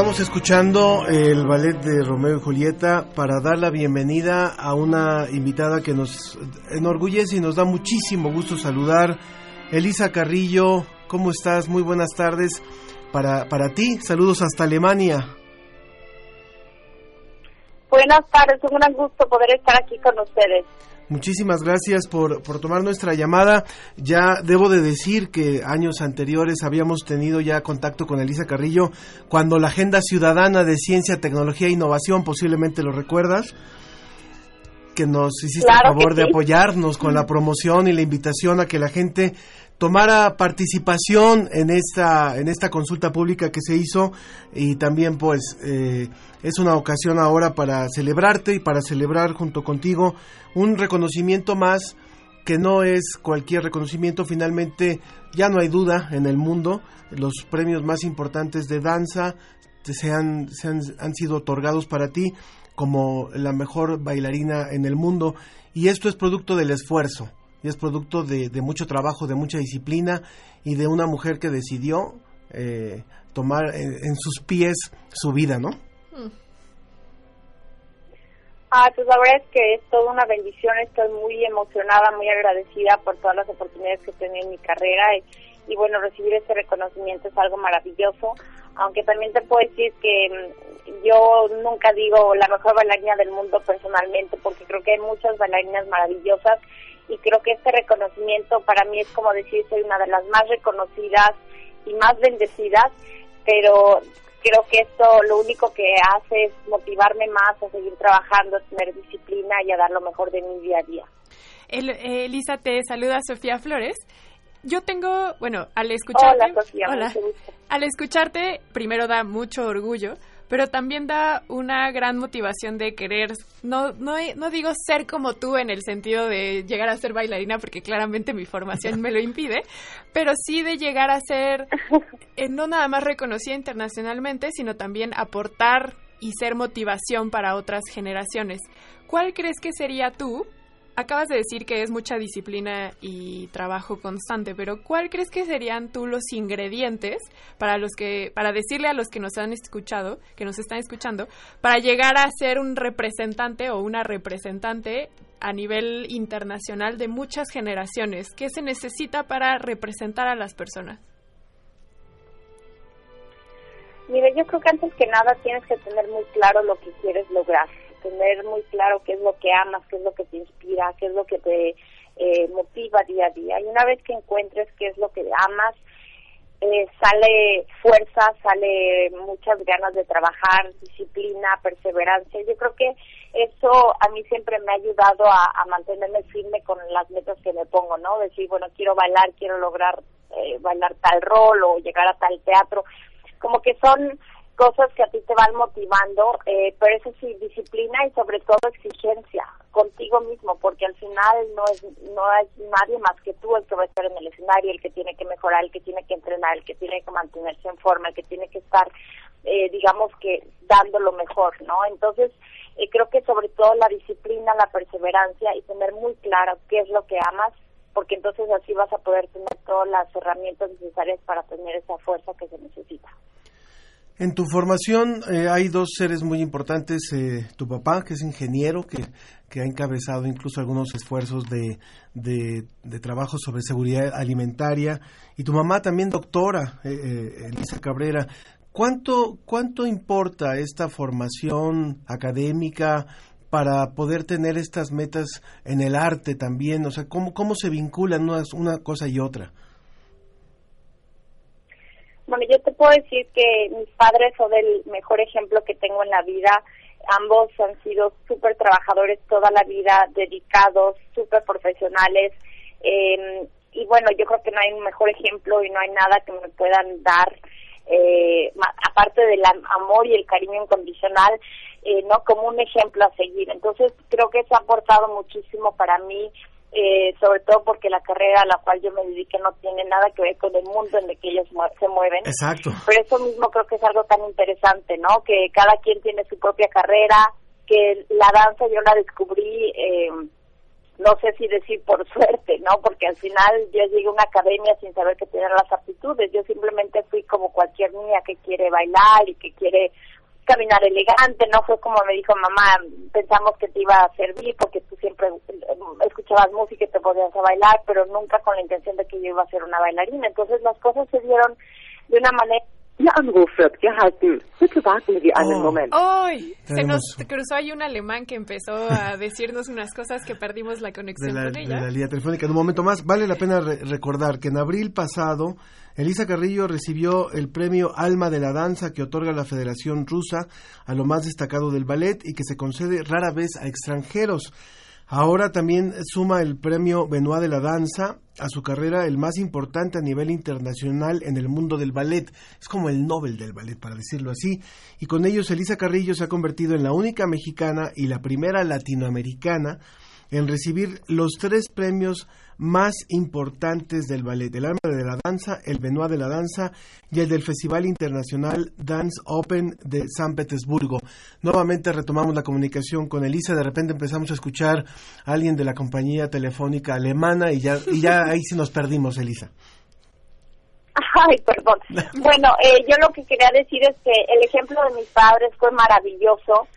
Estamos escuchando el ballet de Romeo y Julieta para dar la bienvenida a una invitada que nos enorgullece y nos da muchísimo gusto saludar. Elisa Carrillo, ¿cómo estás? Muy buenas tardes para, para ti. Saludos hasta Alemania. Buenas tardes, es un gran gusto poder estar aquí con ustedes. Muchísimas gracias por, por, tomar nuestra llamada. Ya debo de decir que años anteriores habíamos tenido ya contacto con Elisa Carrillo cuando la Agenda Ciudadana de Ciencia, Tecnología e Innovación, posiblemente lo recuerdas, que nos hiciste el favor de apoyarnos con la promoción y la invitación a que la gente tomara participación en esta en esta consulta pública que se hizo y también pues eh, es una ocasión ahora para celebrarte y para celebrar junto contigo un reconocimiento más que no es cualquier reconocimiento. Finalmente ya no hay duda en el mundo los premios más importantes de danza se han, se han, han sido otorgados para ti como la mejor bailarina en el mundo y esto es producto del esfuerzo y es producto de, de mucho trabajo, de mucha disciplina y de una mujer que decidió eh, tomar en, en, sus pies su vida, ¿no? Ah, pues la verdad es que es toda una bendición, estoy muy emocionada, muy agradecida por todas las oportunidades que he tenido en mi carrera y, y bueno, recibir este reconocimiento es algo maravilloso, aunque también te puedo decir que mm, yo nunca digo la mejor bailarina del mundo personalmente, porque creo que hay muchas bailarinas maravillosas y creo que este reconocimiento para mí es como decir soy una de las más reconocidas y más bendecidas, pero creo que esto lo único que hace es motivarme más a seguir trabajando, a tener disciplina y a dar lo mejor de mi día a día. El, eh, Elisa, te saluda Sofía Flores. Yo tengo, bueno, al escucharte, Hola, Sofía, hola, al escucharte, primero da mucho orgullo, pero también da una gran motivación de querer, no, no, no digo ser como tú en el sentido de llegar a ser bailarina, porque claramente mi formación me lo impide, pero sí de llegar a ser eh, no nada más reconocida internacionalmente, sino también aportar y ser motivación para otras generaciones. ¿Cuál crees que sería tú? Acabas de decir que es mucha disciplina y trabajo constante, pero ¿cuál crees que serían tú los ingredientes para los que para decirle a los que nos han escuchado, que nos están escuchando, para llegar a ser un representante o una representante a nivel internacional de muchas generaciones? ¿Qué se necesita para representar a las personas? Mire, yo creo que antes que nada tienes que tener muy claro lo que quieres lograr, tener muy claro qué es lo que amas, qué es lo que te inspira, qué es lo que te eh, motiva día a día. Y una vez que encuentres qué es lo que amas, eh, sale fuerza, sale muchas ganas de trabajar, disciplina, perseverancia. Yo creo que eso a mí siempre me ha ayudado a, a mantenerme firme con las metas que me pongo, ¿no? Decir, bueno, quiero bailar, quiero lograr eh, bailar tal rol o llegar a tal teatro. Como que son cosas que a ti te van motivando, eh, pero eso sí, disciplina y sobre todo exigencia contigo mismo, porque al final no es no es nadie más que tú el que va a estar en el escenario, el que tiene que mejorar, el que tiene que entrenar, el que tiene que mantenerse en forma, el que tiene que estar, eh, digamos que dando lo mejor, ¿no? Entonces, eh, creo que sobre todo la disciplina, la perseverancia y tener muy claro qué es lo que amas, porque entonces así vas a poder tener todas las herramientas necesarias para tener esa fuerza que se necesita. En tu formación eh, hay dos seres muy importantes, eh, tu papá, que es ingeniero, que, que, ha encabezado incluso algunos esfuerzos de, de, trabajo sobre seguridad alimentaria, y tu mamá también doctora, eh, Elisa Cabrera. ¿Cuánto, ¿Cuánto importa esta formación académica para poder tener estas metas en el arte también? O sea, ¿cómo, cómo se vinculan una, una cosa y otra? Bueno, yo te puedo decir que mis padres son el mejor ejemplo que tengo en la vida. Ambos han sido súper trabajadores toda la vida, dedicados, súper profesionales. Eh, y bueno, yo creo que no hay un mejor ejemplo y no hay nada que me puedan dar, eh, aparte del amor y el cariño incondicional, eh, no como un ejemplo a seguir. Entonces, creo que eso ha aportado muchísimo para mí eh, sobre todo porque la carrera a la cual yo me dediqué no tiene nada que ver con el mundo en el que ellos se mueven. Exacto. Pero eso mismo creo que es algo tan interesante, ¿no? Que cada quien tiene su propia carrera, que la danza yo la descubrí, eh, no sé si decir por *laughs* suerte, ¿no? Porque al final yo llegué a una academia sin saber que tenía las aptitudes. Yo simplemente fui como cualquier niña que quiere bailar y que quiere caminar elegante, no fue como me dijo mamá, pensamos que te iba a servir porque tú siempre escuchabas música y te podías a bailar, pero nunca con la intención de que yo iba a ser una bailarina. Entonces las cosas se dieron de una manera Ihr Anruf wird gehalten. Bitte warten Sie einen oh. Moment. ¡Ay! Se nos cruzó ahí un alemán que empezó a *laughs* decirnos unas cosas que perdimos la conexión de la, con ella. De la línea telefónica. En un momento más, vale la pena re recordar que en abril pasado, Elisa Carrillo recibió el premio Alma de la Danza que otorga la Federación Rusa a lo más destacado del ballet y que se concede rara vez a extranjeros. Ahora también suma el premio Benoit de la Danza a su carrera, el más importante a nivel internacional en el mundo del ballet. Es como el Nobel del ballet, para decirlo así. Y con ellos, Elisa Carrillo se ha convertido en la única mexicana y la primera latinoamericana en recibir los tres premios más importantes del ballet, el Arma de la Danza, el Benoit de la Danza y el del Festival Internacional Dance Open de San Petersburgo. Nuevamente retomamos la comunicación con Elisa, de repente empezamos a escuchar a alguien de la compañía telefónica alemana y ya, y ya ahí sí nos perdimos, Elisa. Ay, perdón. *laughs* Bueno, eh, yo lo que quería decir es que el ejemplo de mis padres fue maravilloso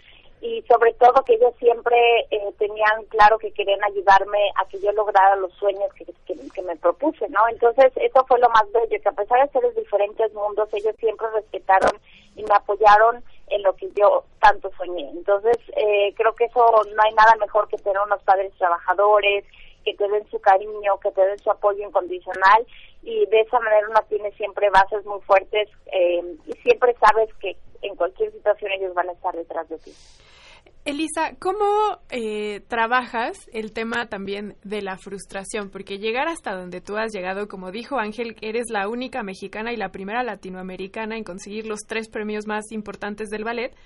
y sobre todo que ellos siempre eh, tenían claro que querían ayudarme a que yo lograra los sueños que, que, me propuse, ¿no? Entonces eso fue lo más bello, que a pesar de ser de diferentes mundos, ellos siempre respetaron y me apoyaron en lo que yo tanto soñé. Entonces eh, creo que eso no hay nada mejor que tener unos padres trabajadores, que te den su cariño, que te den su apoyo incondicional y de esa manera uno tiene siempre bases muy fuertes eh, y siempre sabes que en cualquier situación ellos van a estar detrás de ti. Elisa, ¿cómo eh, trabajas el tema también de la frustración? Porque llegar hasta donde tú has llegado, como dijo Ángel, eres la única mexicana y la primera latinoamericana en conseguir los tres premios más importantes del ballet.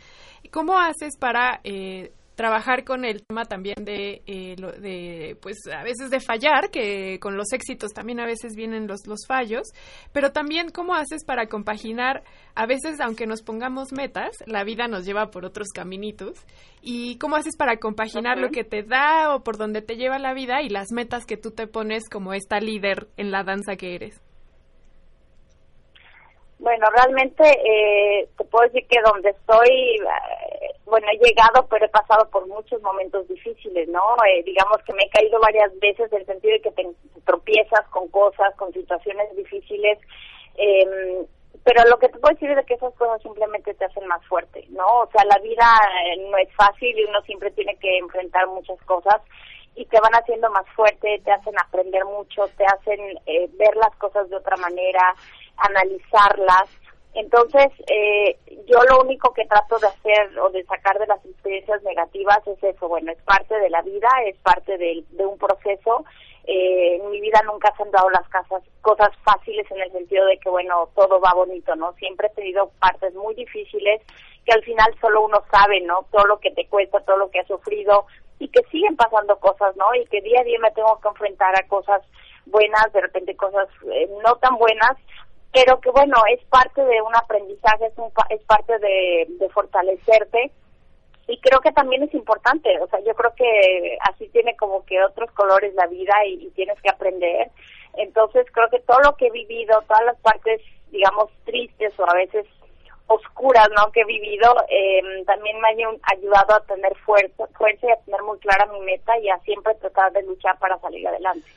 ¿Cómo haces para eh, trabajar con el tema también de, eh, de, pues a veces de fallar, que con los éxitos también a veces vienen los, los fallos, pero también cómo haces para compaginar, a veces aunque nos pongamos metas, la vida nos lleva por otros caminitos, y cómo haces para compaginar lo que te da o por donde te lleva la vida y las metas que tú te pones como esta líder en la danza que eres. Bueno, realmente eh, te puedo decir que donde estoy, eh, bueno, he llegado, pero he pasado por muchos momentos difíciles, ¿no? Eh, digamos que me he caído varias veces en el sentido de que te tropiezas con cosas, con situaciones difíciles, eh, pero lo que te puedo decir es que esas cosas simplemente te hacen más fuerte, ¿no? O sea, la vida eh, no es fácil y uno siempre tiene que enfrentar muchas cosas y te van haciendo más fuerte, te hacen aprender mucho, te hacen eh, ver las cosas de otra manera, analizarlas. Entonces, eh, yo lo único que trato de hacer o de sacar de las experiencias negativas es eso, bueno, es parte de la vida, es parte de, de un proceso. Eh, en mi vida nunca se han dado las casas, cosas fáciles en el sentido de que, bueno, todo va bonito, ¿no? Siempre he tenido partes muy difíciles que al final solo uno sabe, ¿no? Todo lo que te cuesta, todo lo que has sufrido y que siguen pasando cosas, ¿no? Y que día a día me tengo que enfrentar a cosas buenas, de repente cosas eh, no tan buenas, pero que bueno, es parte de un aprendizaje, es, un, es parte de, fortalecerte y creo que también es importante, o sea, yo creo que así tiene como que otros colores la vida y, tienes que aprender. Entonces creo que todo lo que he vivido, todas las partes, digamos, tristes o a veces oscuras, ¿no? Que he vivido, eh, también me han ayudado a tener fuerza, fuerza y a tener muy clara mi meta y a siempre tratar de luchar para salir adelante.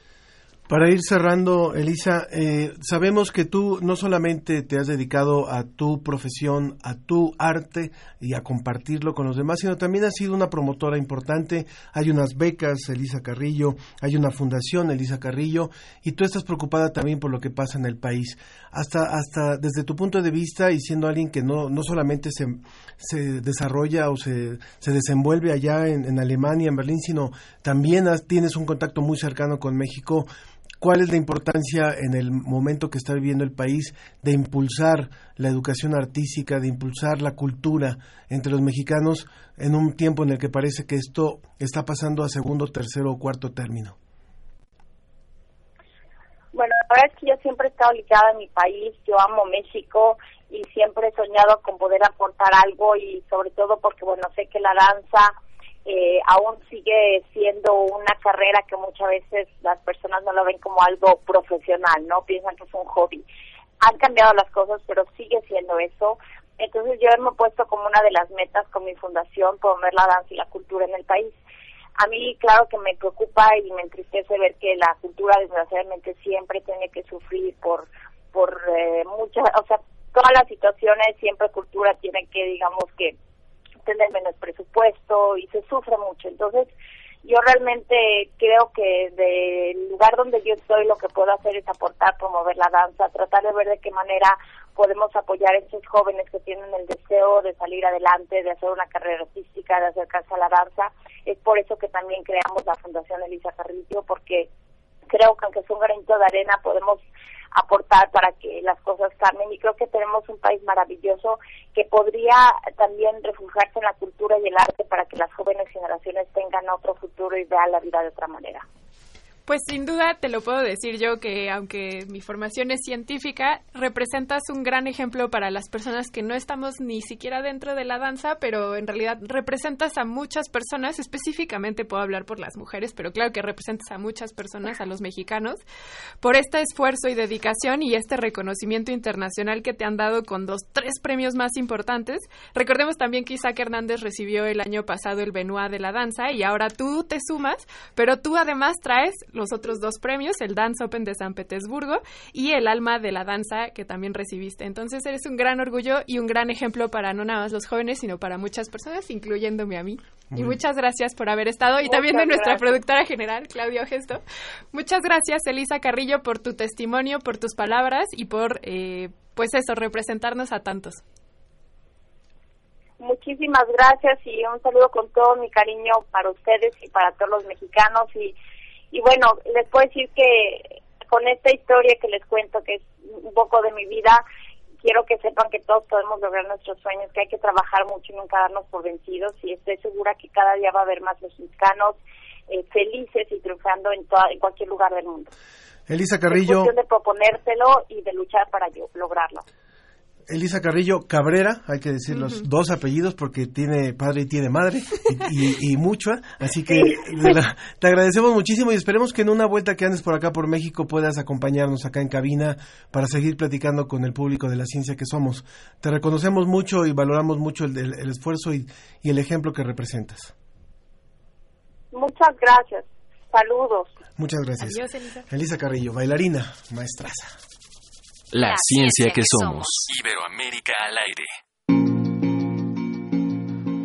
Para ir cerrando, Elisa, eh, sabemos que tú no solamente te has dedicado a tu profesión, a tu arte y a compartirlo con los demás, sino también has sido una promotora importante. Hay unas becas, Elisa Carrillo, hay una fundación, Elisa Carrillo, y tú estás preocupada también por lo que pasa en el país. Hasta, hasta desde tu punto de vista y siendo alguien que no, no solamente se, se desarrolla o se, se desenvuelve allá en, en Alemania, en Berlín, sino también tienes un contacto muy cercano con México ¿Cuál es la importancia en el momento que está viviendo el país de impulsar la educación artística, de impulsar la cultura entre los mexicanos en un tiempo en el que parece que esto está pasando a segundo, tercero o cuarto término? Bueno, la verdad es que yo siempre he estado ligada a mi país, yo amo México y siempre he soñado con poder aportar algo y sobre todo porque, bueno, sé que la danza eh, aún sigue siendo una carrera que muchas veces las personas no lo ven como algo profesional, ¿no? Piensan que es un hobby. Han cambiado las cosas, pero sigue siendo eso. Entonces yo me he puesto como una de las metas con mi fundación promover la danza y la cultura en el país. A mí, claro que me preocupa y me entristece ver que la cultura, desgraciadamente, siempre tiene que sufrir por, por eh, muchas, o sea, todas las situaciones, siempre cultura tiene que, digamos que, tener menos presupuesto y se sufre mucho. Entonces, yo realmente creo que del lugar donde yo estoy lo que puedo hacer es aportar, promover la danza, tratar de ver de qué manera podemos apoyar a estos jóvenes que tienen el deseo de salir adelante, de hacer una carrera artística, de acercarse a la danza. Es por eso que también creamos la Fundación Elisa Carrillo, porque creo que aunque es un granito de arena podemos aportar para que las cosas cambien y creo que tenemos un país maravilloso que podría también refugiarse en la cultura y el arte para que las jóvenes generaciones tengan otro futuro y vean la vida de otra manera. Pues sin duda te lo puedo decir yo que aunque mi formación es científica, representas un gran ejemplo para las personas que no estamos ni siquiera dentro de la danza, pero en realidad representas a muchas personas, específicamente puedo hablar por las mujeres, pero claro que representas a muchas personas, a los mexicanos, por este esfuerzo y dedicación y este reconocimiento internacional que te han dado con dos, tres premios más importantes. Recordemos también que Isaac Hernández recibió el año pasado el Benoit de la danza y ahora tú te sumas, pero tú además traes los otros dos premios, el Dance Open de San Petersburgo y el Alma de la Danza que también recibiste. Entonces eres un gran orgullo y un gran ejemplo para no nada más los jóvenes, sino para muchas personas, incluyéndome a mí. y muchas gracias por haber estado y también de nuestra productora general, Claudio Gesto. Muchas gracias, Elisa Carrillo, por tu testimonio, por tus palabras y por, eh, pues eso, representarnos a tantos. Muchísimas gracias y un saludo con todo mi cariño para ustedes y para todos los mexicanos y y bueno, les puedo decir que con esta historia que les cuento, que es un poco de mi vida, quiero que sepan que todos podemos lograr nuestros sueños, que hay que trabajar mucho y nunca darnos por vencidos y estoy segura que cada día va a haber más mexicanos eh, felices y triunfando en, toda, en cualquier lugar del mundo. Elisa Carrillo. Es cuestión de proponérselo y de luchar para yo, lograrlo. Elisa Carrillo Cabrera, hay que decir los dos apellidos porque tiene padre y tiene madre y, y, mucho, así que te agradecemos muchísimo y esperemos que en una vuelta que andes por acá por México puedas acompañarnos acá en cabina para seguir platicando con el público de la ciencia que somos. Te reconocemos mucho y valoramos mucho el, el, esfuerzo y, y el ejemplo que representas. Muchas gracias. Saludos. Muchas gracias. Adiós, Elisa. Elisa Carrillo, bailarina, maestraza. La, ciencia, que, somos. Iberoamérica al aire.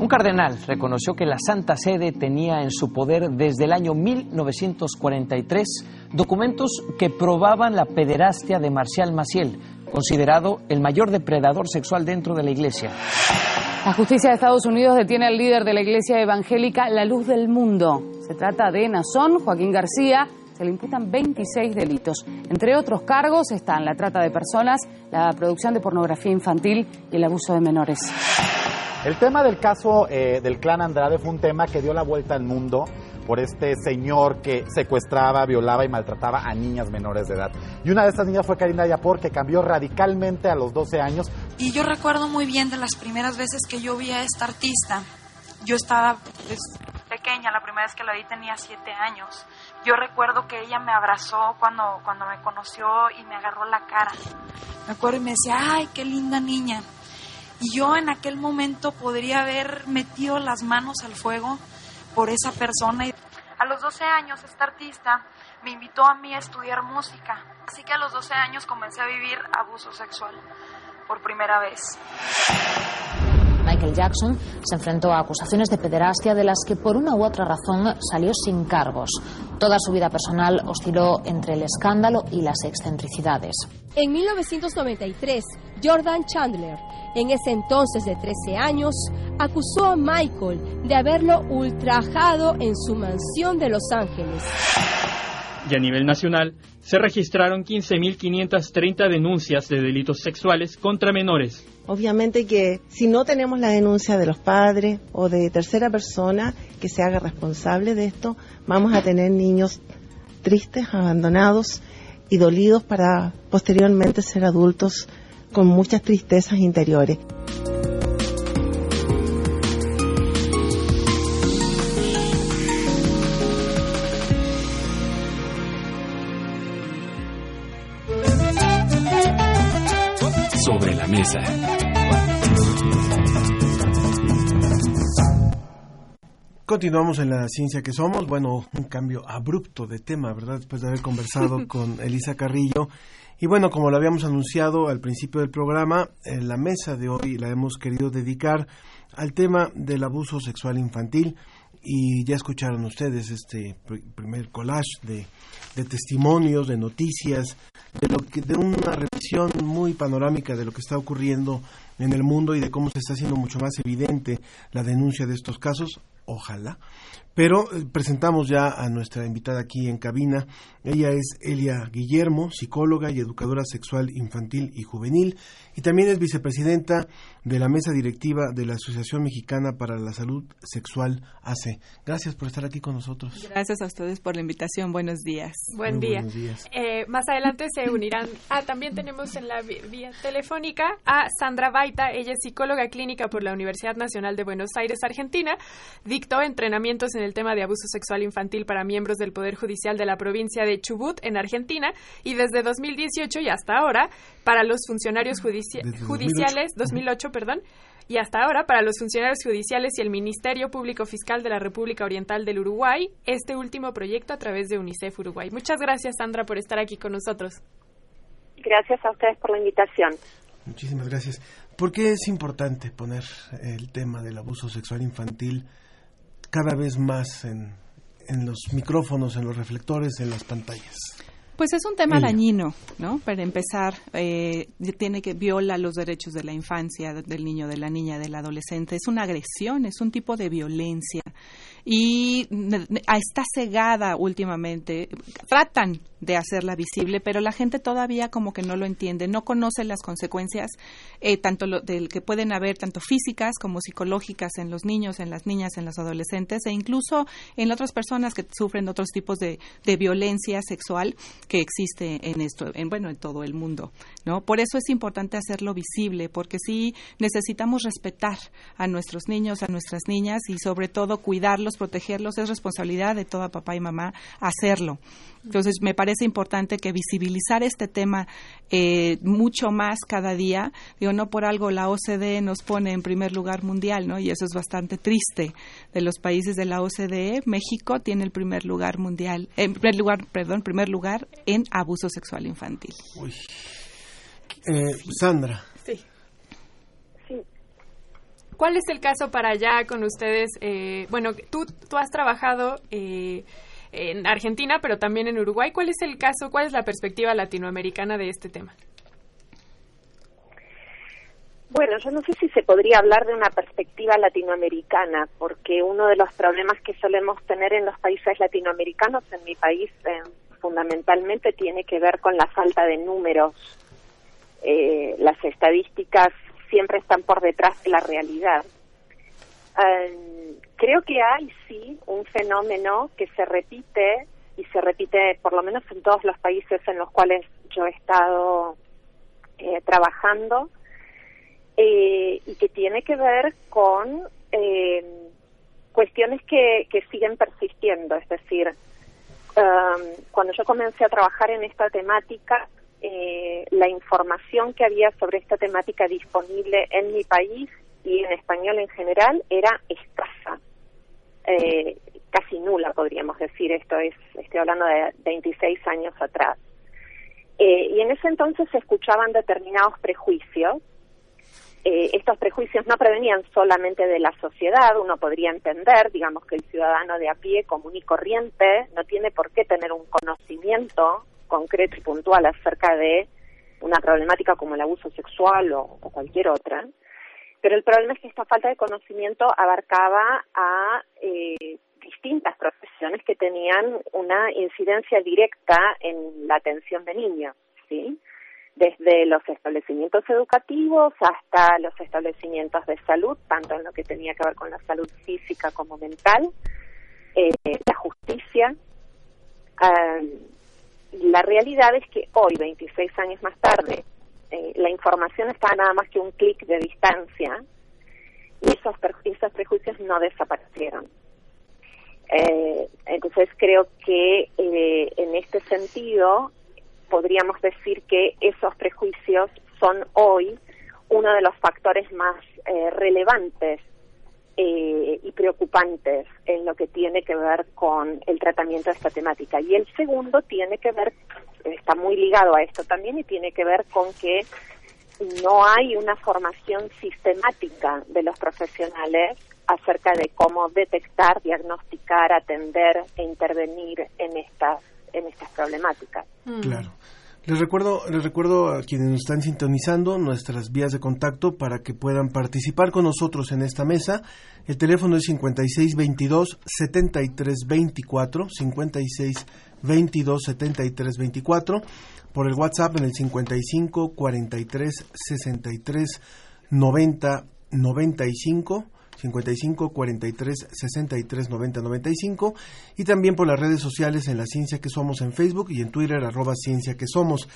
Un cardenal reconoció que la Santa Sede tenía en su poder desde el año 1943 documentos que probaban la pederastia de Marcial Maciel, considerado el mayor depredador sexual dentro de la Iglesia. La justicia de Estados Unidos detiene al líder de la Iglesia evangélica La Luz del Mundo. Se trata de Nazón Joaquín García, se le imputan 26 delitos. Entre otros cargos están la trata de personas, la producción de pornografía infantil y el abuso de menores. El tema del caso eh, del clan Andrade fue un tema que dio la vuelta al mundo por este señor que secuestraba, violaba y maltrataba a niñas menores de edad. Y una de estas niñas fue Karina Yapor, que cambió radicalmente a los 12 años. Y yo recuerdo muy bien de las primeras veces que yo vi a esta artista. Yo estaba pues, pequeña, la primera vez que la vi tenía 7 años. Yo recuerdo que ella me abrazó cuando, cuando me conoció y me agarró la cara. Me acuerdo y me decía, ay, qué linda niña. Y yo en aquel momento podría haber metido las manos al fuego por esa persona. A los 12 años esta artista me invitó a mí a estudiar música. Así que a los 12 años comencé a vivir abuso sexual por primera vez. Michael Jackson se enfrentó a acusaciones de pederastia de las que por una u otra razón salió sin cargos. Toda su vida personal osciló entre el escándalo y las excentricidades. En 1993, Jordan Chandler, en ese entonces de 13 años, acusó a Michael de haberlo ultrajado en su mansión de Los Ángeles. Y a nivel nacional, se registraron 15.530 denuncias de delitos sexuales contra menores. Obviamente que si no tenemos la denuncia de los padres o de tercera persona que se haga responsable de esto, vamos a tener niños tristes, abandonados y dolidos para posteriormente ser adultos con muchas tristezas interiores. Sobre la mesa. Continuamos en la ciencia que somos. Bueno, un cambio abrupto de tema, ¿verdad? Después de haber conversado *laughs* con Elisa Carrillo. Y bueno, como lo habíamos anunciado al principio del programa, en la mesa de hoy la hemos querido dedicar al tema del abuso sexual infantil y ya escucharon ustedes este primer collage de, de testimonios, de noticias, de, lo que, de una revisión muy panorámica de lo que está ocurriendo en el mundo y de cómo se está haciendo mucho más evidente la denuncia de estos casos. Ojalá. Pero eh, presentamos ya a nuestra invitada aquí en cabina. Ella es Elia Guillermo, psicóloga y educadora sexual infantil y juvenil, y también es vicepresidenta de la mesa directiva de la Asociación Mexicana para la Salud Sexual AC. Gracias por estar aquí con nosotros. Gracias a ustedes por la invitación. Buenos días. Buen día. Eh, más adelante se unirán. Ah, también tenemos en la vía telefónica a Sandra Baita. Ella es psicóloga clínica por la Universidad Nacional de Buenos Aires, Argentina. Dictó entrenamientos en el tema de abuso sexual infantil para miembros del Poder Judicial de la provincia de Chubut, en Argentina, y desde 2018 y hasta ahora, para los funcionarios judiciales, 2008, perdón, y hasta ahora para los funcionarios judiciales y el Ministerio Público Fiscal de la República Oriental del Uruguay, este último proyecto a través de UNICEF Uruguay. Muchas gracias, Sandra, por estar aquí con nosotros. Gracias a ustedes por la invitación. Muchísimas gracias. ¿Por qué es importante poner el tema del abuso sexual infantil cada vez más en, en los micrófonos, en los reflectores, en las pantallas? Pues es un tema dañino, ¿no? Para empezar, eh, tiene que viola los derechos de la infancia, del niño, de la niña, del adolescente. Es una agresión, es un tipo de violencia y está cegada últimamente. Tratan de hacerla visible, pero la gente todavía como que no lo entiende, no conoce las consecuencias eh, tanto del que pueden haber tanto físicas como psicológicas en los niños, en las niñas, en los adolescentes e incluso en otras personas que sufren otros tipos de, de violencia sexual que existe en esto, en bueno, en todo el mundo, ¿no? Por eso es importante hacerlo visible, porque sí necesitamos respetar a nuestros niños, a nuestras niñas y sobre todo cuidarlos protegerlos, es responsabilidad de toda papá y mamá hacerlo. Entonces, me parece importante que visibilizar este tema eh, mucho más cada día. Digo, no por algo la OCDE nos pone en primer lugar mundial, ¿no? Y eso es bastante triste. De los países de la OCDE, México tiene el primer lugar mundial, en primer lugar, perdón, primer lugar en abuso sexual infantil. Eh, Sandra. ¿Cuál es el caso para allá con ustedes? Eh, bueno, tú, tú has trabajado eh, en Argentina, pero también en Uruguay. ¿Cuál es el caso, cuál es la perspectiva latinoamericana de este tema? Bueno, yo no sé si se podría hablar de una perspectiva latinoamericana, porque uno de los problemas que solemos tener en los países latinoamericanos, en mi país eh, fundamentalmente, tiene que ver con la falta de números. las estadísticas siempre están por detrás de la realidad. Em, creo que hay, sí, un fenómeno que se repite y se repite por lo menos en todos los países en los cuales yo he estado eh, trabajando eh, y que tiene que ver con em, cuestiones que, que siguen persistiendo. Es decir, em, cuando yo comencé a trabajar en esta temática, eh, la información que había sobre esta temática disponible en mi país y en español en general era escasa, eh, casi nula podríamos decir, esto es, estoy hablando de 26 años atrás. Eh, y en ese entonces se escuchaban determinados prejuicios. Eh, estos prejuicios no prevenían solamente de la sociedad, uno podría entender, digamos, que el ciudadano de a pie común y corriente no tiene por qué tener un conocimiento concreto y puntual acerca de una problemática como el abuso sexual o, cualquier otra. Pero el problema es que esta falta de conocimiento abarcaba a eh, distintas profesiones que tenían una incidencia directa en la atención de niños, ¿sí? Desde los establecimientos educativos hasta los establecimientos de salud, tanto en lo que tenía que ver con la salud física como mental, eh, la justicia, eh, la realidad es que hoy, 26 años más tarde, eh, la información está a nada más que un clic de distancia y esos, esos prejuicios no desaparecieron. Eh, entonces creo que eh, en este sentido podríamos decir que esos prejuicios son hoy uno de los factores más relevantes eh, y preocupantes en lo que tiene que ver con el tratamiento de esta temática. Y el segundo tiene que ver, está muy ligado a esto también, y tiene que ver con que no hay una formación sistemática de los profesionales acerca de cómo detectar, diagnosticar, atender e intervenir en estas en estas problemáticas. Claro. Les recuerdo, les recuerdo a quienes nos están sintonizando nuestras vías de contacto para que puedan participar con nosotros en esta mesa. El teléfono es 5622 7324 5622 7324 por el WhatsApp en el 55 43 63 90 95 55 43 63 90 95 y también por las redes sociales en la Ciencia que Somos en Facebook y en Twitter arroba Ciencia que Somos.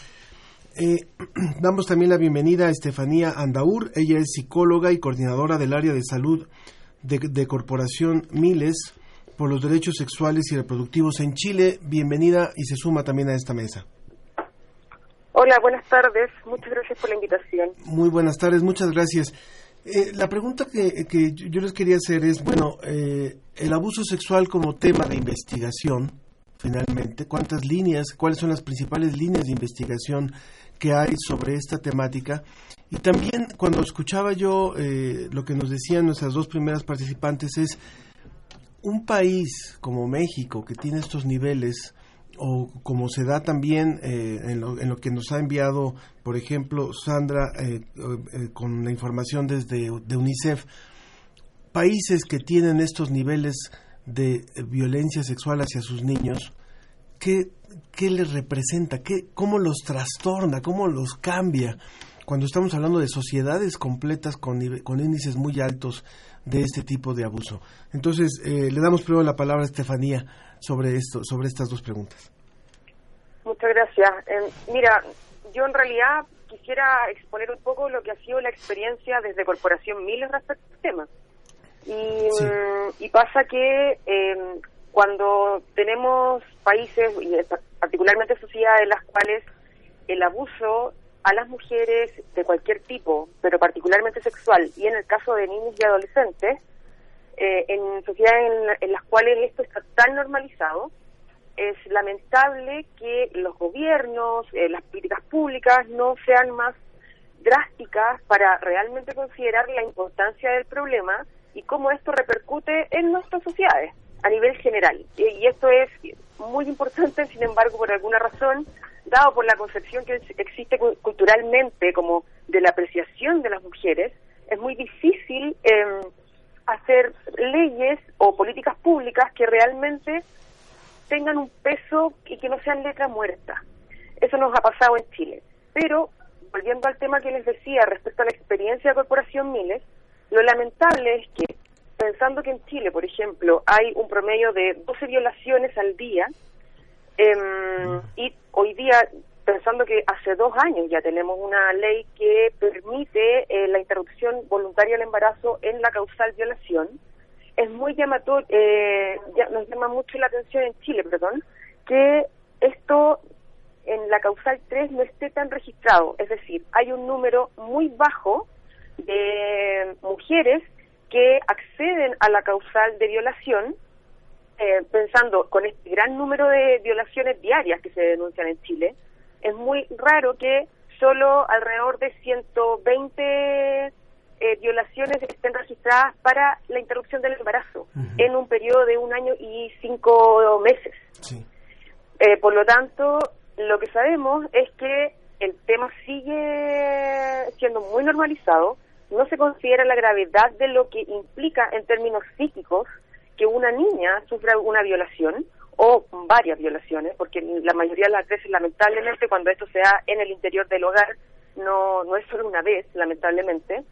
Eh, *clears throat* damos también la bienvenida a Estefanía Andaur, ella es psicóloga y coordinadora del área de salud de, de Corporación Miles por los derechos sexuales y reproductivos en Chile. Bienvenida y se suma también a esta mesa. Hola, buenas tardes. Muchas gracias por la invitación. Muy buenas tardes, muchas gracias. Eh, la pregunta que, que, yo les quería hacer es, bueno, eh, el abuso sexual como tema de investigación, finalmente, ¿cuántas líneas, cuáles son las principales líneas de investigación que hay sobre esta temática? Y también cuando escuchaba yo eh, lo que nos decían nuestras dos primeras participantes es, un país como México que tiene estos niveles o como se da también eh, en, lo, en, lo, que nos ha enviado, por ejemplo, Sandra, eh, eh, con la información desde de UNICEF, países que tienen estos niveles de violencia sexual hacia sus niños, ¿qué, qué les representa? ¿Qué, ¿Cómo los trastorna? ¿Cómo los cambia? Cuando estamos hablando de sociedades completas con, con índices muy altos de este tipo de abuso. Entonces, le damos primero la palabra a Estefanía sobre esto, sobre estas dos preguntas. Muchas gracias. Eh, mira, yo en realidad quisiera exponer un poco lo que ha sido la experiencia desde Corporación Miles respecto al tema. Y, sí. y pasa que eh, cuando tenemos países, y particularmente sociedades en las cuales el abuso a las mujeres de cualquier tipo, pero particularmente sexual, y en el caso de niños y adolescentes, eh, en sociedades en, en, las cuales esto está tan normalizado, es lamentable que los gobiernos, eh, las políticas públicas no sean más drásticas para realmente considerar la importancia del problema y cómo esto repercute en nuestras sociedades a nivel general. Y, y esto es muy importante, sin embargo, por alguna razón, dado por la concepción que existe culturalmente como de la apreciación de las mujeres, es muy difícil eh, hacer leyes o políticas públicas que realmente tengan un peso y que no sean letra muerta. Eso nos ha pasado en Chile. Pero, volviendo al tema que les decía respecto a la experiencia de Corporación Miles, lo lamentable es que, pensando que en Chile, por ejemplo, hay un promedio de 12 violaciones al día, eh, y hoy día, pensando que hace dos años ya tenemos una ley que permite eh, la interrupción voluntaria del embarazo en la causal violación, es muy llamativo, eh, nos llama mucho la atención en Chile, perdón, que esto en la causal 3 no esté tan registrado, es decir, hay un número muy bajo de mujeres que acceden a la causal de violación, eh, pensando con este gran número de violaciones diarias que se denuncian en Chile, es muy raro que solo alrededor de 120 eh, violaciones estén registradas para la interrupción del embarazo uh -huh. en un periodo de un año y cinco meses. Sí. Eh, por lo tanto, lo que sabemos es que el tema sigue siendo muy normalizado, no se considera la gravedad de lo que implica en términos psíquicos que una niña sufra una violación o varias violaciones, porque la mayoría de las veces, lamentablemente, cuando esto se da en el interior del hogar, no, no es solo una vez, lamentablemente,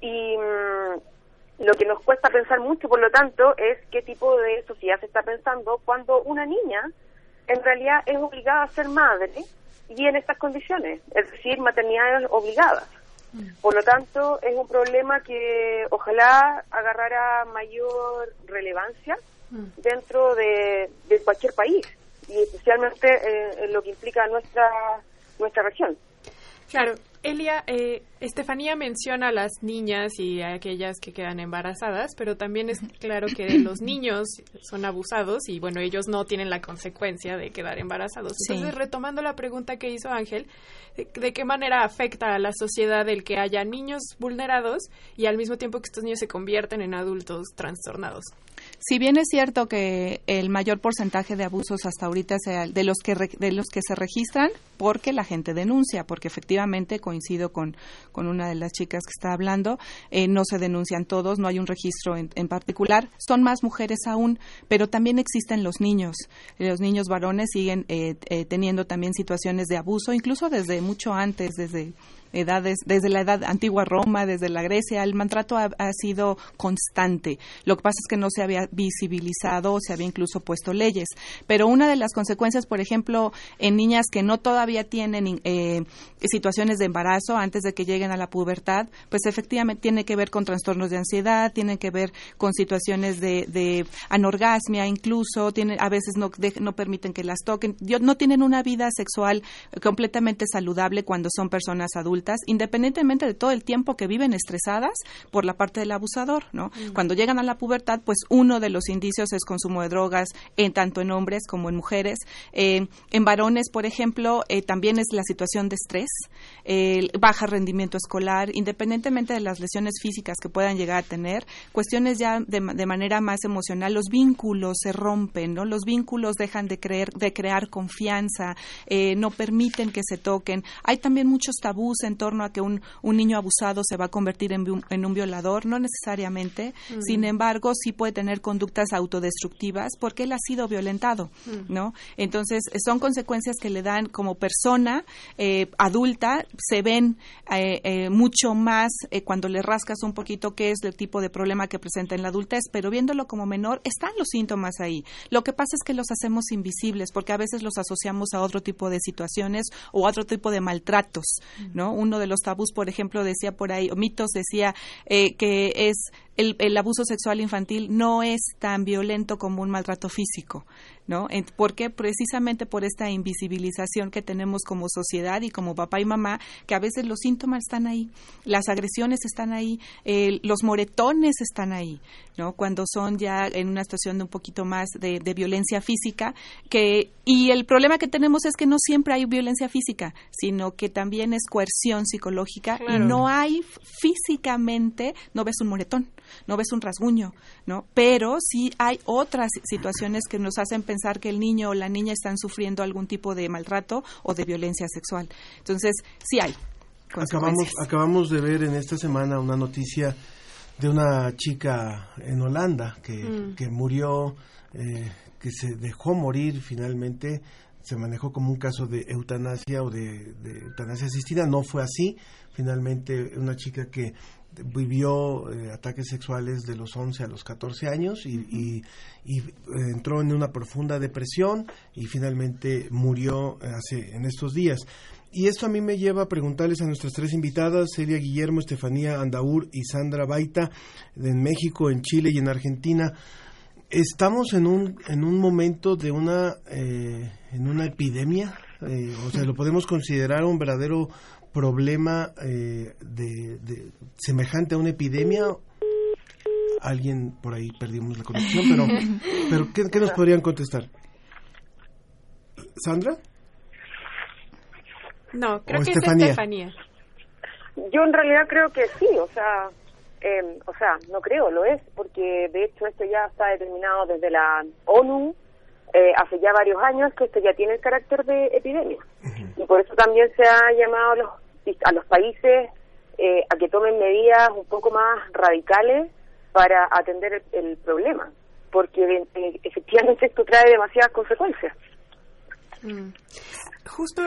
y mmm, lo que nos cuesta pensar mucho, por lo tanto, es qué tipo de sociedad se está pensando cuando una niña en realidad es obligada a ser madre y en estas condiciones, es decir, maternidades obligadas. Por lo tanto, es un problema que ojalá agarrara mayor relevancia dentro de, de cualquier país y especialmente eh, en lo que implica nuestra nuestra región. Claro, Elia, eh, Estefanía menciona a las niñas y a aquellas que quedan embarazadas, pero también es claro que *coughs* los niños son abusados y bueno, ellos no tienen la consecuencia de quedar embarazados. Entonces, retomando la pregunta que hizo Ángel, ¿de, qué manera afecta a la sociedad el que haya niños vulnerados y al mismo tiempo que estos niños se convierten en adultos trastornados? Si bien es cierto que el mayor porcentaje de abusos hasta ahorita sea de los que de los que se registran porque la gente denuncia, porque efectivamente coincido con, con una de las chicas que está hablando, eh, no se denuncian todos, no hay un registro en, particular, son más mujeres aún, pero también existen los niños. Los niños varones siguen eh, eh, teniendo también situaciones de abuso, incluso desde mucho antes, desde edades, desde la edad antigua Roma, desde la Grecia, el maltrato ha, sido constante. Lo que pasa es que no se había visibilizado, se había incluso puesto leyes. Pero una de las consecuencias, por ejemplo, en niñas que no todavía tienen eh, situaciones de embarazo antes de que lleguen a la pubertad, pues efectivamente tiene que ver con trastornos de ansiedad, tiene que ver con situaciones de, anorgasmia, incluso tiene, a veces no, no permiten que las toquen, no tienen una vida sexual completamente saludable cuando son personas adultas independientemente de todo el tiempo que viven estresadas por la parte del abusador, ¿no? Cuando llegan a la pubertad, pues uno de los indicios es consumo de drogas, en tanto en hombres como en mujeres. Eh, en varones, por ejemplo, eh, también es la situación de estrés, baja rendimiento escolar, independientemente de las lesiones físicas que puedan llegar a tener, cuestiones ya de, manera más emocional, los vínculos se rompen, ¿no? Los vínculos dejan de creer, de crear confianza, eh, no permiten que se toquen. Hay también muchos tabús en torno a que un, un niño abusado se va a convertir en, en un violador, no necesariamente. Sin embargo, sí puede tener conductas autodestructivas porque él ha sido violentado, ¿no? Entonces, son consecuencias que le dan como persona eh, adulta, se ven eh, eh, mucho más cuando le rascas un poquito qué es el tipo de problema que presenta en la adultez, pero viéndolo como menor, están los síntomas ahí. Lo que pasa es que los hacemos invisibles porque a veces los asociamos a otro tipo de situaciones o a otro tipo de maltratos, ¿no? Uno de los tabús, por ejemplo, decía por ahí, o mitos decía eh, que es el, abuso sexual infantil no es tan violento como un maltrato físico, ¿no? Porque precisamente por esta invisibilización que tenemos como sociedad y como papá y mamá, que a veces los síntomas están ahí, las agresiones están ahí, los moretones están ahí, ¿no? Cuando son ya en una situación de un poquito más de, violencia física, que y el problema que tenemos es que no siempre hay violencia física, sino que también es coerción psicológica y no hay físicamente, no ves un moretón no ves un rasguño, ¿no? Pero sí hay otras situaciones que nos hacen pensar que el niño o la niña están sufriendo algún tipo de maltrato o de violencia sexual. Entonces, sí hay. Acabamos, acabamos de ver en esta semana una noticia de una chica en Holanda que, mm. que murió, eh, que se dejó morir finalmente se manejó como un caso de eutanasia o de, de, eutanasia asistida, no fue así. Finalmente, una chica que vivió eh, ataques sexuales de los 11 a los 14 años y, eh, entró en una profunda depresión y finalmente murió hace en estos días. Y esto a mí me lleva a preguntarles a nuestras tres invitadas, Celia Guillermo, Estefanía Andaur y Sandra Baita, en México, en Chile y en Argentina. Estamos en un, en un momento de una, eh, en una epidemia, o sea, lo podemos considerar un verdadero problema eh, de, semejante a una epidemia alguien por ahí perdimos la conexión pero *laughs* pero ¿qué, nos podrían contestar Sandra no creo que es Estefanía yo en realidad creo que sí o sea em, o sea no creo lo es porque de hecho esto ya está determinado desde la ONU eh, hace ya varios años que esto ya tiene el carácter de epidemia. Y por eso también se ha llamado a los a los países eh, a que tomen medidas un poco más radicales para atender el, problema, porque eh, efectivamente esto trae demasiadas consecuencias. Mm. Justo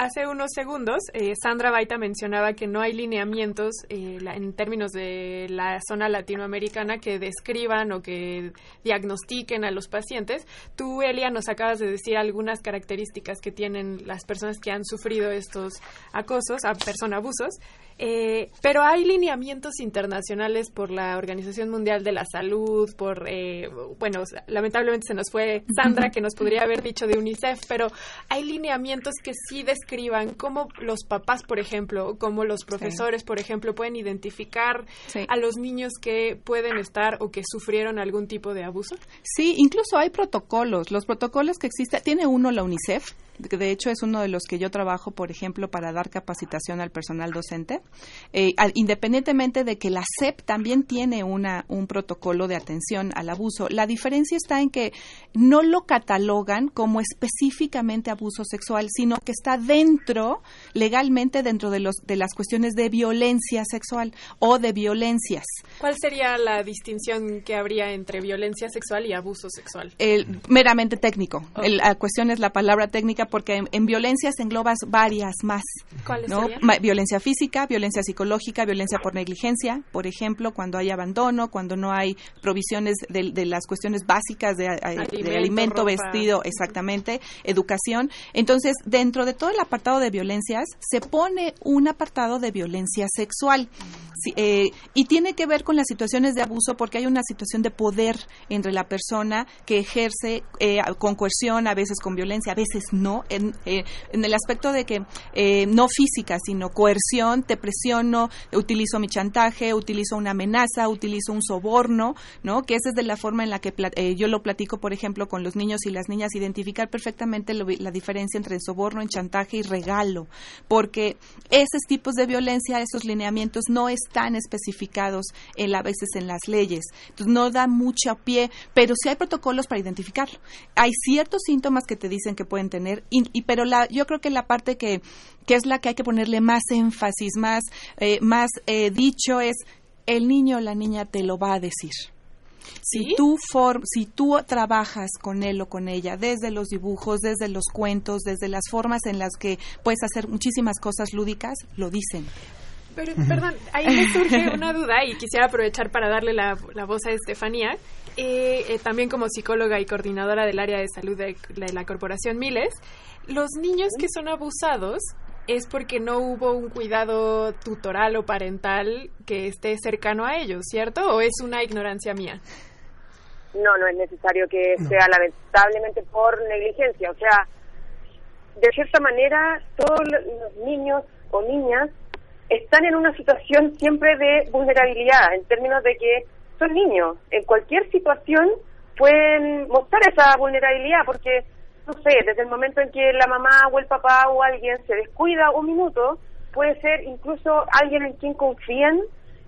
hace unos segundos, eh, Sandra Baita mencionaba que no hay lineamientos eh, en términos de la zona latinoamericana que describan o que diagnostiquen a los pacientes. Tú, Elia, nos acabas de decir algunas características que tienen las personas que han sufrido estos acosos, a persona abusos. Eh, pero hay lineamientos internacionales por la Organización Mundial de la Salud, por, eh, bueno, lamentablemente se nos fue Sandra, *laughs* que nos podría haber dicho de UNICEF, pero hay lineamientos que sí describen describan cómo los papás, por ejemplo, cómo los profesores, por ejemplo, pueden identificar a los niños que pueden estar o que sufrieron algún tipo de abuso? Sí, incluso hay protocolos. Los protocolos que existen, tiene uno la UNICEF, de hecho es uno de los que yo trabajo, por ejemplo, para dar capacitación al personal docente, eh, independientemente de que la SEP también tiene una, un protocolo de atención al abuso. La diferencia está en que no lo catalogan como específicamente abuso sexual, sino que está dentro, legalmente dentro de, los, de las cuestiones de violencia sexual o de violencias. ¿Cuál sería la distinción que habría entre violencia sexual y abuso sexual? El, meramente técnico. la cuestión es la palabra técnica porque en, violencia se englobas varias más. ¿Cuáles ¿no? Violencia física, violencia psicológica, violencia por negligencia, por ejemplo, cuando hay abandono, cuando no hay provisiones de, las cuestiones básicas de, alimento, vestido, exactamente, educación. Entonces, dentro de todo el apartado de violencias, se pone un apartado de violencia sexual. Eh, y tiene que ver con las situaciones de abuso porque hay una situación de poder entre la persona que ejerce eh, con coerción, a veces con violencia, a veces no, en, eh, en el aspecto de que no física, sino coerción, te presiono, utilizo mi chantaje, utilizo una amenaza, utilizo un soborno, ¿no? Que esa es de la forma en la que yo lo platico, por ejemplo, con los niños y las niñas, identificar perfectamente la diferencia entre el soborno, en chantaje y regalo, porque esos tipos de violencia, esos lineamientos no es están especificados en, a veces en las leyes. Entonces no da mucho pie, pero sí hay protocolos para identificarlo. Hay ciertos síntomas que te dicen que pueden tener, y, pero la, yo creo que la parte que, que es la que hay que ponerle más énfasis, más, eh, más eh, dicho es el niño o la niña te lo va a decir. Si, tú si tú trabajas con él o con ella, desde los dibujos, desde los cuentos, desde las formas en las que puedes hacer muchísimas cosas lúdicas, lo dicen. Pero, perdón, ahí me surge *laughs* una duda y quisiera aprovechar para darle la, voz a Estefanía. Eh, eh, también como psicóloga y coordinadora del área de salud de, la corporación Miles, los niños que son abusados es porque no hubo un cuidado tutoral o parental que esté cercano a ellos, ¿cierto? ¿O es una ignorancia mía? No, no es necesario que sea lamentablemente por negligencia. O sea, de cierta manera, todos los niños o niñas están en una situación siempre de vulnerabilidad, en términos de que son niños. En cualquier situación pueden mostrar esa vulnerabilidad, porque, no sé, desde el momento en que la mamá o el papá o alguien se descuida un minuto, puede ser incluso alguien en quien confíen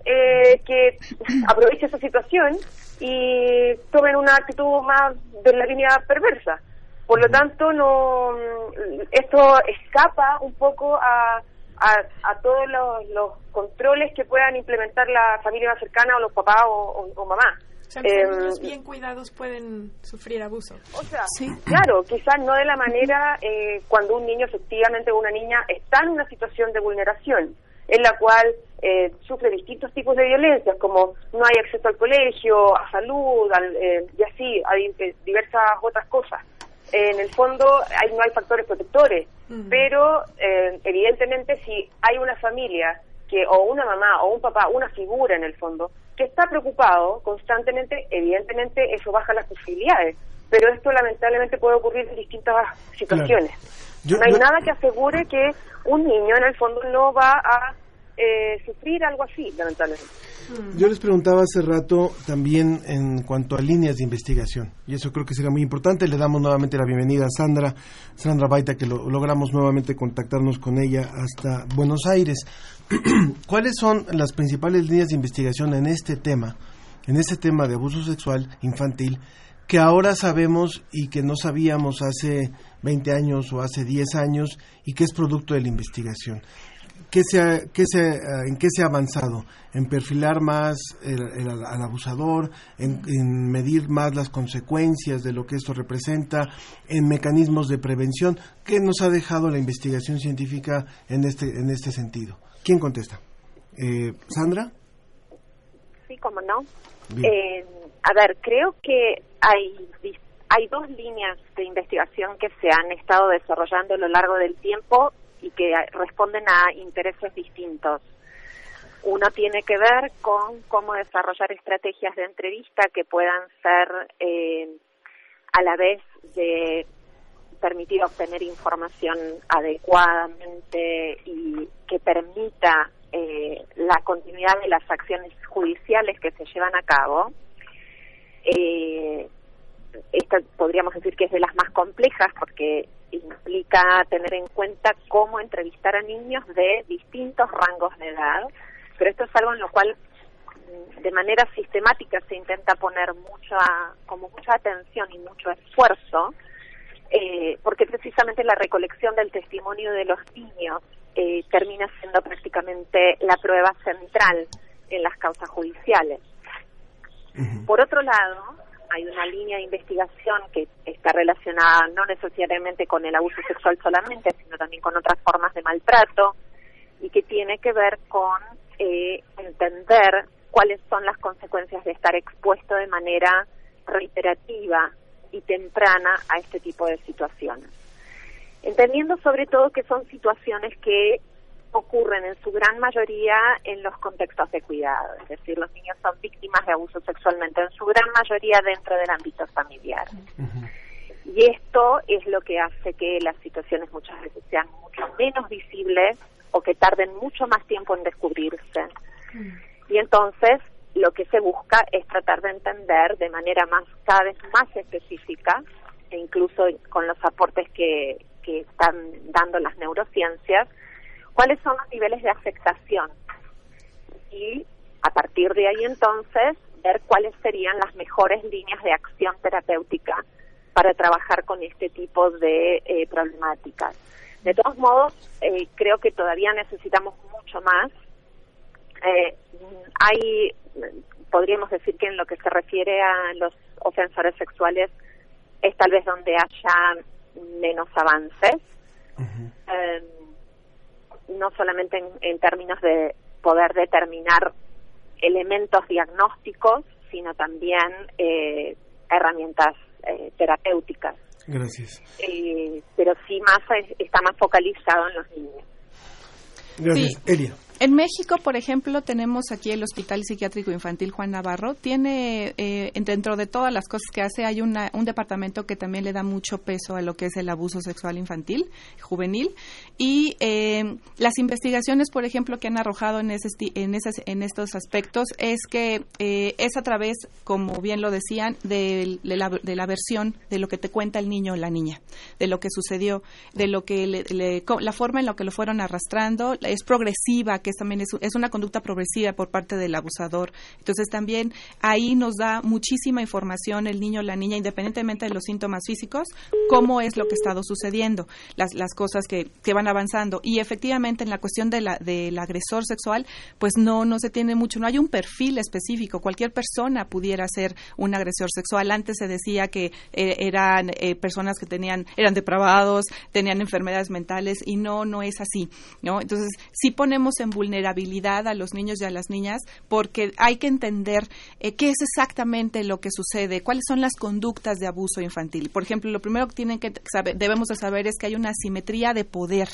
eh, que *clears throat* aproveche esa situación y tomen una actitud más de la línea perversa. Por lo tanto, no esto escapa un poco a a, todos los, controles que puedan implementar la familia más cercana o los papás o, mamá. O bien cuidados pueden sufrir abuso. O sea, claro, quizás no de la manera eh, cuando un niño efectivamente o una niña está en una situación de vulneración, en la cual eh, sufre distintos tipos de violencias, como no hay acceso al colegio, a salud, eh, y así, a diversas otras cosas. En el fondo hay, no hay factores protectores, pero eh, evidentemente si hay una familia que o una mamá o un papá, una figura en el fondo, que está preocupado constantemente, evidentemente eso baja las posibilidades, pero esto lamentablemente puede ocurrir en distintas situaciones. no hay nada que asegure que un niño en el fondo no va a eh, sufrir algo así, lamentablemente. Mm. Yo les preguntaba hace rato también en cuanto a líneas de investigación, y eso creo que será muy importante. Le damos nuevamente la bienvenida a Sandra, Sandra Baita, que lo, logramos nuevamente contactarnos con ella hasta Buenos Aires. *clears throat* ¿Cuáles son las principales líneas de investigación en este tema, en este tema de abuso sexual infantil, que ahora sabemos y que no sabíamos hace 20 años o hace 10 años y que es producto de la investigación? ¿Qué se eh, ¿En qué se ha avanzado? ¿En perfilar más al abusador? En, medir más las consecuencias de lo que esto representa? ¿En mecanismos de prevención? ¿Qué nos ha dejado la investigación científica en este, en este sentido? ¿Quién contesta? Eh, ¿Sandra? Sí, cómo no. Eh, a ver, creo que hay hay dos líneas de investigación que se han estado desarrollando a lo largo del tiempo y que responden a intereses distintos. Uno tiene que ver con cómo desarrollar estrategias de entrevista que puedan ser eh, a la vez de permitir obtener información adecuadamente y que permita eh, la continuidad de las acciones judiciales que se llevan a cabo, eh, esta podríamos decir que es de las más complejas porque implica tener en cuenta cómo entrevistar a niños de distintos rangos de edad, pero esto es algo en lo cual mm, de manera sistemática se intenta poner mucha como mucha atención y mucho esfuerzo eh, porque precisamente la recolección del testimonio de los niños eh, termina siendo prácticamente la prueba central en las causas judiciales. Por otro lado, hay una línea de investigación que está relacionada no necesariamente con el abuso sexual solamente, sino también con otras formas de maltrato y que tiene que ver con eh, entender cuáles son las consecuencias de estar expuesto de manera reiterativa y temprana a este tipo de situaciones. Entendiendo sobre todo que son situaciones que ocurren en su gran mayoría en los contextos de cuidado, es decir, los niños son víctimas de abuso sexualmente en su gran mayoría dentro del ámbito familiar. Y esto es lo que hace que las situaciones muchas veces sean mucho menos visibles o que tarden mucho más tiempo en descubrirse. Y entonces lo que se busca es tratar de entender de manera más cada vez más específica e incluso con los aportes que, que están dando las neurociencias, cuáles son los niveles de afectación y a partir de ahí entonces ver cuáles serían las mejores líneas de acción terapéutica para trabajar con este tipo de eh, problemáticas. De todos modos, eh, creo que todavía necesitamos mucho más. Eh, hay, podríamos decir que en lo que se refiere a los ofensores sexuales es tal vez donde haya menos avances no solamente en, términos de poder determinar elementos diagnósticos, sino también eh, herramientas eh, terapéuticas. Gracias. Eh, pero sí más está más focalizado en los niños. Gracias. Elia. En México, por ejemplo, tenemos aquí el Hospital Psiquiátrico Infantil Juan Navarro. Tiene, eh, dentro de todas las cosas que hace, hay un departamento que también le da mucho peso a lo que es el abuso sexual infantil, juvenil. Y eh, las investigaciones, por ejemplo, que han arrojado en, ese, en, en estos aspectos es que eh, es a través, como bien lo decían, de, la, versión de lo que te cuenta el niño o la niña, de lo que sucedió, de lo que le, la forma en la que lo fueron arrastrando, es progresiva que también es, una conducta progresiva por parte del abusador. Entonces también ahí nos da muchísima información el niño o la niña, independientemente de los síntomas físicos, cómo es lo que ha estado sucediendo, las, las cosas que, que van avanzando. Y efectivamente en la cuestión de la, del agresor sexual, pues no, no se tiene mucho, no hay un perfil específico. Cualquier persona pudiera ser un agresor sexual. Antes se decía que eh, eran eh, personas que tenían, eran depravados, tenían enfermedades mentales y no, no es así, ¿no? Entonces, si ponemos en vulnerabilidad a los niños y a las niñas porque hay que entender eh, qué es exactamente lo que sucede, cuáles son las conductas de abuso infantil. Por ejemplo, lo primero que tienen que saber, debemos de saber es que hay una asimetría de poder.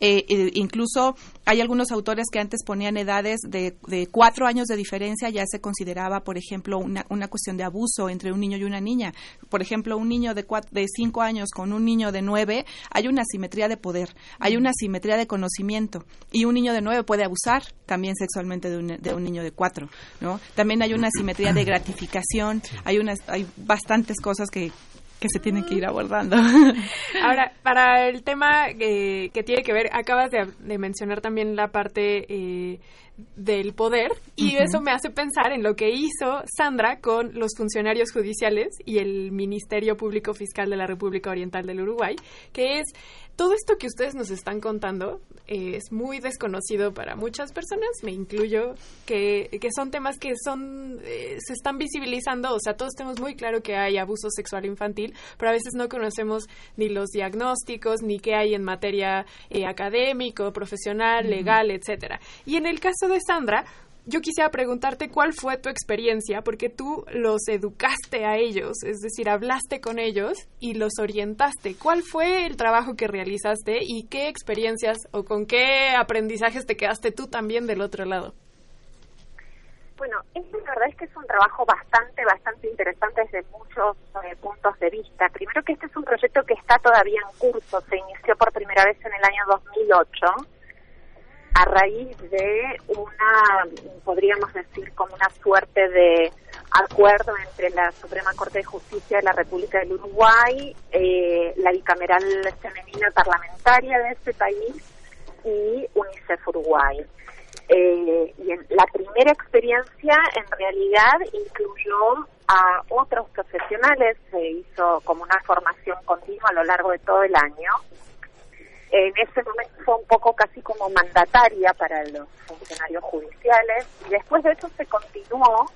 Eh, eh, incluso hay algunos autores que antes ponían edades de, de, cuatro años de diferencia, ya se consideraba, por ejemplo, una, una cuestión de abuso entre un niño y una niña. Por ejemplo, un niño de, de cinco años con un niño de nueve, hay una asimetría de poder, hay una asimetría de conocimiento. Y un niño de nueve puede abusar también sexualmente de un, de un niño de cuatro. ¿no? También hay una asimetría de gratificación, hay, unas, hay bastantes cosas que, que se tienen que ir abordando. *laughs* Ahora, para el tema eh, que tiene que ver, acabas de, mencionar también la parte eh, del poder y eso me hace pensar en lo que hizo Sandra con los funcionarios judiciales y el Ministerio Público Fiscal de la República Oriental del Uruguay, que es todo esto que ustedes nos están contando eh, es muy desconocido para muchas personas, me incluyo, que, que son temas que son eh, se están visibilizando, o sea, todos tenemos muy claro que hay abuso sexual infantil, pero a veces no conocemos ni los diagnósticos, ni qué hay en materia eh, académico, profesional, legal, etcétera. Y en el caso de Sandra, yo quisiera preguntarte cuál fue tu experiencia, porque tú los educaste a ellos, es decir, hablaste con ellos y los orientaste. ¿Cuál fue el trabajo que realizaste y qué experiencias o con qué aprendizajes te quedaste tú también del otro lado? Bueno, este la verdad es que es un trabajo bastante, bastante interesante desde muchos eh, puntos de vista. Primero que este es un proyecto que está todavía en curso, se inició por primera vez en el año 2008 a raíz de una, podríamos decir, como una suerte de acuerdo entre la Suprema Corte de Justicia de la República del Uruguay, eh, la bicameral femenina parlamentaria de este país y UNICEF Uruguay. Eh, y en la primera experiencia en realidad incluyó a otros profesionales, se hizo como una formación continua a lo largo de todo el año. En ese momento fue un poco casi como mandataria para los funcionarios judiciales y después de eso se continuó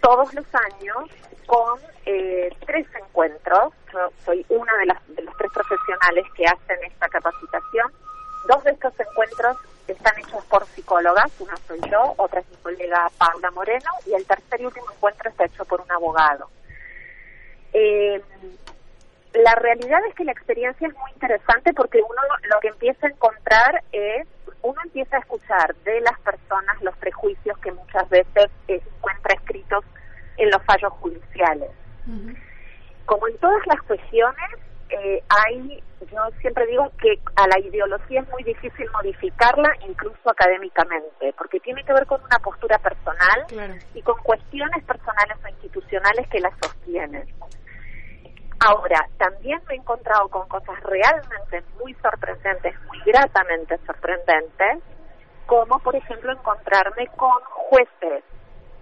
todos los años con eh, tres encuentros. Yo soy una de, las, de los tres profesionales que hacen esta capacitación. Dos de estos encuentros están hechos por psicólogas, una soy yo, otra es mi colega Paula Moreno, y el tercer y último encuentro está hecho por un abogado. Eh, la realidad es que la experiencia es muy interesante porque uno lo que empieza a encontrar es, uno empieza a escuchar de las personas los prejuicios que muchas veces encuentra escritos en los fallos judiciales. Como en todas las cuestiones, eh, hay, yo siempre digo que a la ideología es muy difícil modificarla, incluso académicamente, porque tiene que ver con una postura personal y con cuestiones personales o institucionales que la sostienen. Ahora, también me he encontrado con cosas realmente muy sorprendentes, muy gratamente sorprendentes, como por ejemplo encontrarme con jueces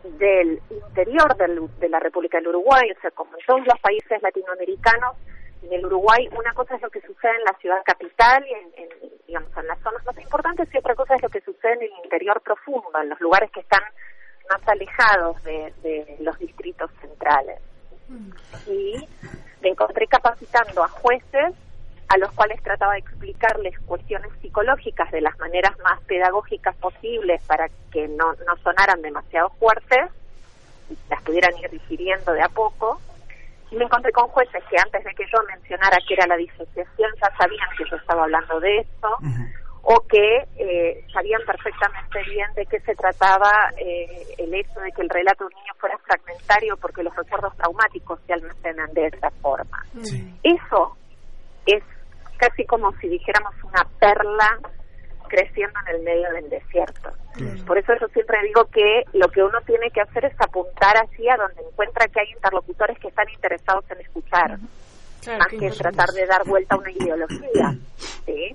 del interior de la República del Uruguay, o sea, como en todos los países latinoamericanos, en el Uruguay una cosa es lo que sucede en la ciudad capital y en, digamos, en las zonas más importantes y otra cosa es lo que sucede en el interior profundo, en los lugares que están más alejados de, los distritos centrales. Y me encontré capacitando a jueces a los cuales trataba de explicarles cuestiones psicológicas de las maneras más pedagógicas posibles para que no, no sonaran demasiado fuertes, y las pudieran ir digiriendo de a poco. Y me encontré con jueces que antes de que yo mencionara que era la disociación ya sabían que yo estaba hablando de esto o que eh, sabían perfectamente bien de qué se trataba eh, el hecho de que el relato de un niño fuera fragmentario porque los recuerdos traumáticos se almacenan de esa forma. Eso es casi como si dijéramos una perla creciendo en el medio del desierto. Por eso yo siempre digo que lo que uno tiene que hacer es apuntar así a donde encuentra que hay interlocutores que están interesados en escuchar, más que en tratar de dar vuelta a una ideología. ¿sí?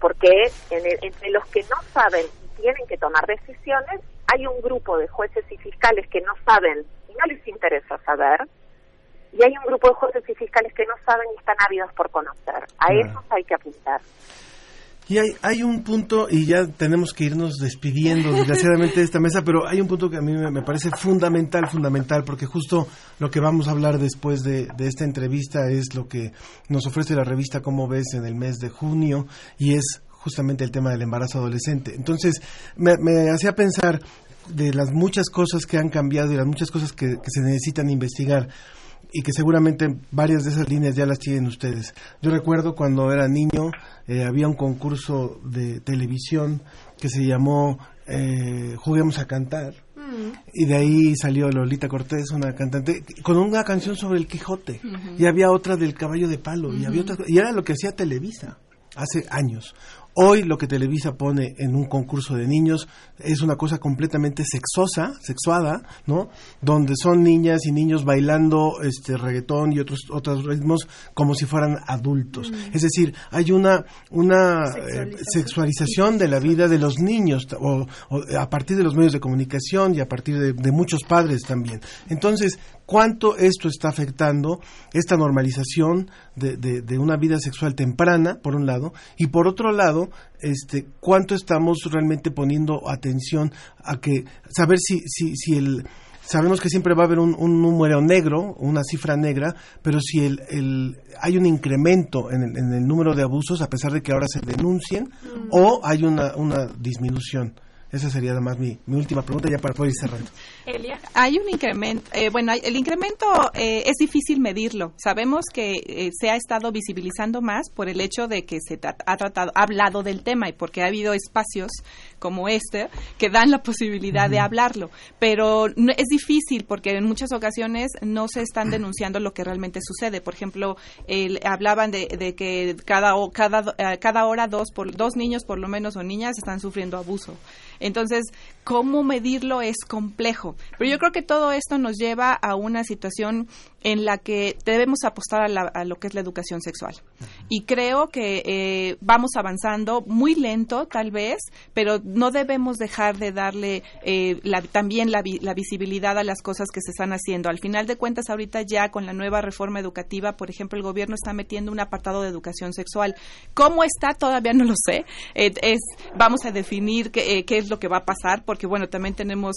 Porque entre los que no saben y tienen que tomar decisiones, hay un grupo de jueces y fiscales que no saben y no les interesa saber, y hay un grupo de jueces y fiscales que no saben y están ávidos por conocer. A esos hay que apuntar. Y hay, hay un punto, y ya tenemos que irnos despidiendo *laughs* desgraciadamente de esta mesa, pero hay un punto que a mí me, parece fundamental, fundamental, porque justo lo que vamos a hablar después de, esta entrevista es lo que nos ofrece la revista Cómo ves en el mes de junio, y es justamente el tema del embarazo adolescente. Entonces, me, hacía pensar de las muchas cosas que han cambiado y las muchas cosas que se necesitan investigar y que seguramente varias de esas líneas ya las tienen ustedes. Yo recuerdo cuando era niño eh, había un concurso de televisión que se llamó eh, Juguemos a cantar mm. y de ahí salió Lolita Cortés, una cantante con una canción sobre el Quijote y había otra del Caballo de Palo y había otra y era lo que hacía Televisa hace años. Hoy lo que Televisa pone en un concurso de niños es una cosa completamente sexosa, sexuada, ¿no? Donde son niñas y niños bailando este reggaetón y otros otros ritmos como si fueran adultos. Mm. Es decir, hay una una eh, sexualización. de la vida de los niños o, a partir de los medios de comunicación y a partir de muchos padres también. Entonces, cuánto esto está afectando esta normalización de, de, una vida sexual temprana, por un lado, y por otro lado, este, cuánto estamos realmente poniendo atención a que saber si, si, si el sabemos que siempre va a haber un, número negro, una cifra negra, pero si el, el hay un incremento en el, en el, número de abusos a pesar de que ahora se denuncien, mm. o hay una, una disminución. Esa sería además mi, mi última pregunta ya para poder ir cerrando. Elia. Hay un incremento, eh, bueno, el incremento eh, es difícil medirlo. Sabemos que eh, se ha estado visibilizando más por el hecho de que se ha tratado, ha hablado del tema y porque ha habido espacios como este que dan la posibilidad de hablarlo. Pero no, es difícil porque en muchas ocasiones no se están *clears throat* denunciando lo que realmente sucede. Por ejemplo, hablaban de, de, que cada, cada, cada hora dos, por, dos niños por lo menos o niñas están sufriendo abuso. Entonces, cómo medirlo es complejo. Pero yo creo que todo esto nos lleva a una situación en la que debemos apostar a, lo que es la educación sexual. Y creo que eh, vamos avanzando muy lento, tal vez, pero no debemos dejar de darle eh, también la, visibilidad a las cosas que se están haciendo. Al final de cuentas, ahorita ya con la nueva reforma educativa, por ejemplo, el gobierno está metiendo un apartado de educación sexual. ¿Cómo está? Todavía no lo sé. Eh, es, vamos a definir qué, qué, es lo que va a pasar, porque bueno, también tenemos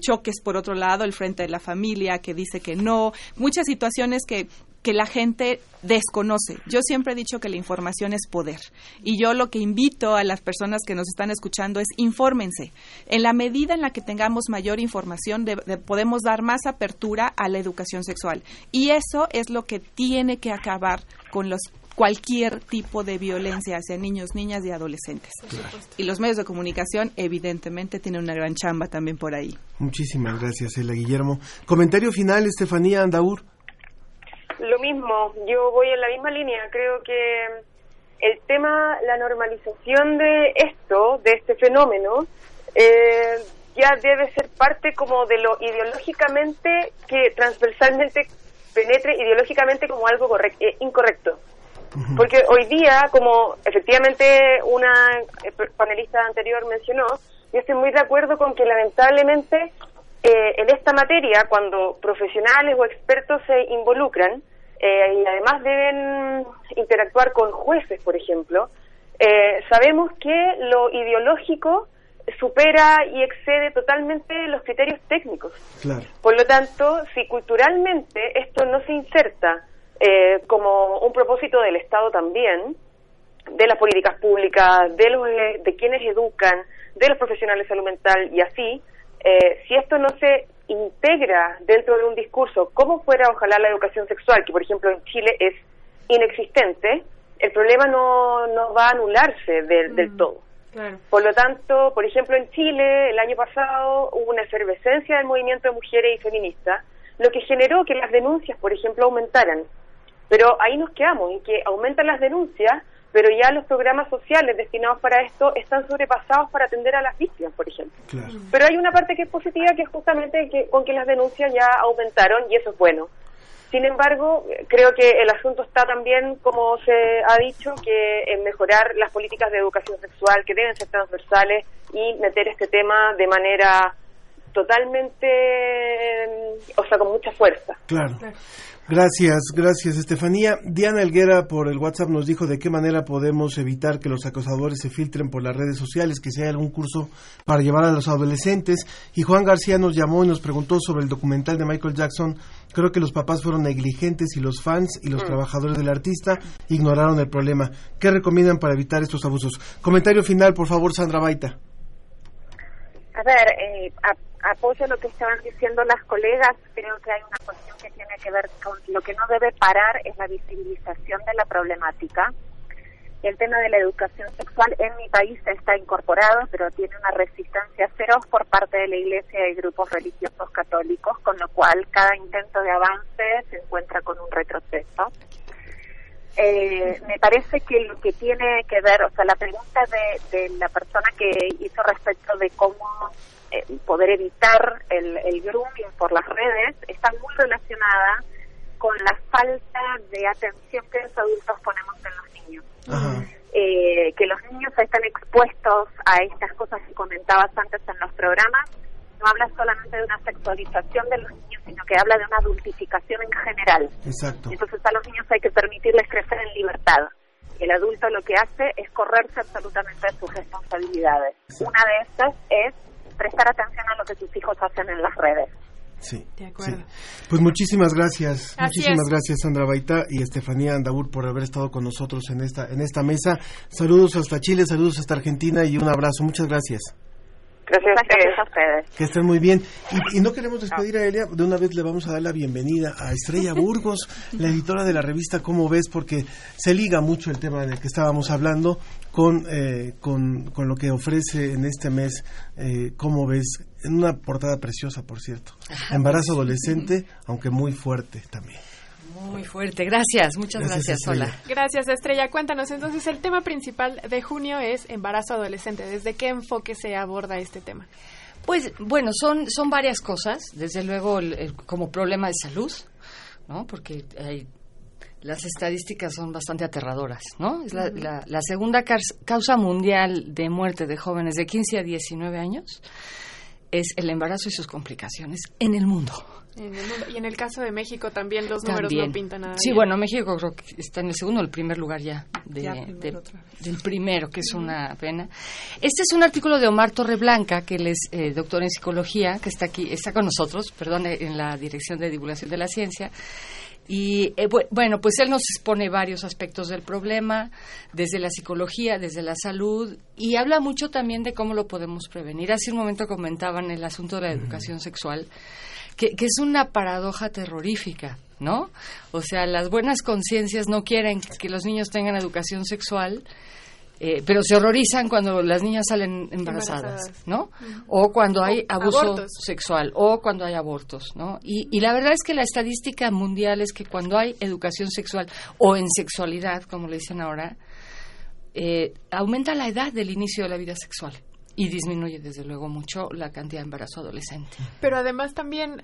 choques por otro lado, el frente de la familia que dice que no, muchas situaciones que que la gente desconoce. Yo siempre he dicho que la información es poder. Y yo lo que invito a las personas que nos están escuchando es infórmense. En la medida en la que tengamos mayor información, podemos dar más apertura a la educación sexual. Y eso es lo que tiene que acabar con los cualquier tipo de violencia hacia niños, niñas y adolescentes. Y los medios de comunicación, evidentemente, tienen una gran chamba también por ahí. Muchísimas gracias, Ela Guillermo. Comentario final, Estefanía Andaur. Lo mismo, yo voy en la misma línea. Creo que el tema, la normalización de esto, de este fenómeno, eh, ya debe ser parte como de lo ideológicamente que transversalmente penetre ideológicamente como algo eh, incorrecto. Porque hoy día, como efectivamente una eh, panelista anterior mencionó, yo estoy muy de acuerdo con que lamentablemente eh, en esta materia, cuando profesionales o expertos se involucran eh, y además deben interactuar con jueces, por ejemplo, sabemos que lo ideológico supera y excede totalmente los criterios técnicos. Por lo tanto, si culturalmente esto no se inserta eh, como un propósito del Estado también, de las políticas públicas, de, los, eh, de quienes educan, de los profesionales de salud mental y así, eh, si esto no se integra dentro de un discurso, como fuera ojalá la educación sexual, que por ejemplo en Chile es inexistente, el problema no, no va a anularse del, del mm, todo. Por lo tanto, por ejemplo, en Chile el año pasado hubo una efervescencia del movimiento de mujeres y feministas, lo que generó que las denuncias, por ejemplo, aumentaran. Pero ahí nos quedamos, en que aumentan las denuncias, pero ya los programas sociales destinados para esto están sobrepasados para atender a las víctimas, por ejemplo. Pero hay una parte que es positiva, que es justamente que, con que las denuncias ya aumentaron y eso es bueno. Sin embargo, creo que el asunto está también, como se ha dicho, que en mejorar las políticas de educación sexual, que deben ser transversales y meter este tema de manera totalmente, o sea, con mucha fuerza. Claro. Gracias, gracias Estefanía. Diana Elguera por el WhatsApp nos dijo de qué manera podemos evitar que los acosadores se filtren por las redes sociales, que si hay algún curso para llevar a los adolescentes. Y Juan García nos llamó y nos preguntó sobre el documental de Michael Jackson. Creo que los papás fueron negligentes y los fans y los mm. trabajadores del artista ignoraron el problema. ¿Qué recomiendan para evitar estos abusos? Comentario final, por favor, Sandra Baita. A ver, eh, apoyo lo que estaban diciendo las colegas. Creo que hay una cuestión que tiene que ver con lo que no debe parar es la visibilización de la problemática. El tema de la educación sexual en mi país está incorporado, pero tiene una resistencia feroz por parte de la Iglesia y grupos religiosos católicos, con lo cual cada intento de avance se encuentra con un retroceso. Eh, me parece que lo que tiene que ver, o sea, la pregunta de, de la persona que hizo respecto de cómo eh, poder evitar el, el grooming por las redes está muy relacionada con la falta de atención que los adultos ponemos en los niños. Eh, que los niños están expuestos a estas cosas que comentabas antes en los programas, no habla solamente de una sexualización de los niños, sino que habla de una adultificación en general. Exacto. Entonces a los niños hay que permitirles crecer en libertad. El adulto lo que hace es correrse absolutamente de sus responsabilidades. Una de estas es prestar atención a lo que sus hijos hacen en las redes. Sí, de acuerdo. Pues muchísimas gracias, muchísimas gracias Sandra Baita y Estefanía Andaur por haber estado con nosotros en esta en esta mesa. Saludos hasta Chile, saludos hasta Argentina y un abrazo. Muchas gracias. Gracias, a ustedes. Que estén muy bien. Y, no queremos despedir a Elia, de una vez le vamos a dar la bienvenida a Estrella *laughs* Burgos, la editora de la revista Cómo ves, porque se liga mucho el tema del que estábamos hablando con, eh, con, con, lo que ofrece en este mes eh, Cómo ves, en una portada preciosa, por cierto. Embarazo adolescente, aunque muy fuerte también. Muy fuerte, gracias, muchas gracias, Hola. Gracias, Estrella. Cuéntanos, entonces el tema principal de junio es embarazo adolescente. ¿Desde qué enfoque se aborda este tema? Pues bueno, son, son varias cosas. Desde luego como problema de salud, ¿no? Porque las estadísticas son bastante aterradoras, ¿no? Es la, la segunda causa mundial de muerte de jóvenes de 15 a 19 años es el embarazo y sus complicaciones en el mundo. Y en el caso de México también los números no pintan nada. Sí, bueno, México creo que está en el segundo o el primer lugar ya, del primero, que es una pena. Este es un artículo de Omar Torreblanca, que él es eh, doctor en psicología, que está aquí, está con nosotros, perdón, en la Dirección de Divulgación de la Ciencia. Y eh, bueno, pues él nos expone varios aspectos del problema, desde la psicología, desde la salud, y habla mucho también de cómo lo podemos prevenir. Hace un momento comentaban el asunto de la educación sexual que, es una paradoja terrorífica, ¿no? O sea, las buenas conciencias no quieren que los niños tengan educación sexual, eh, pero se horrorizan cuando las niñas salen embarazadas, ¿no? O cuando hay abuso sexual, o cuando hay abortos, ¿no? Y, y, la verdad es que la estadística mundial es que cuando hay educación sexual o en sexualidad, como le dicen ahora, eh, aumenta la edad del inicio de la vida sexual y disminuye desde luego mucho la cantidad de embarazo adolescente. Pero además también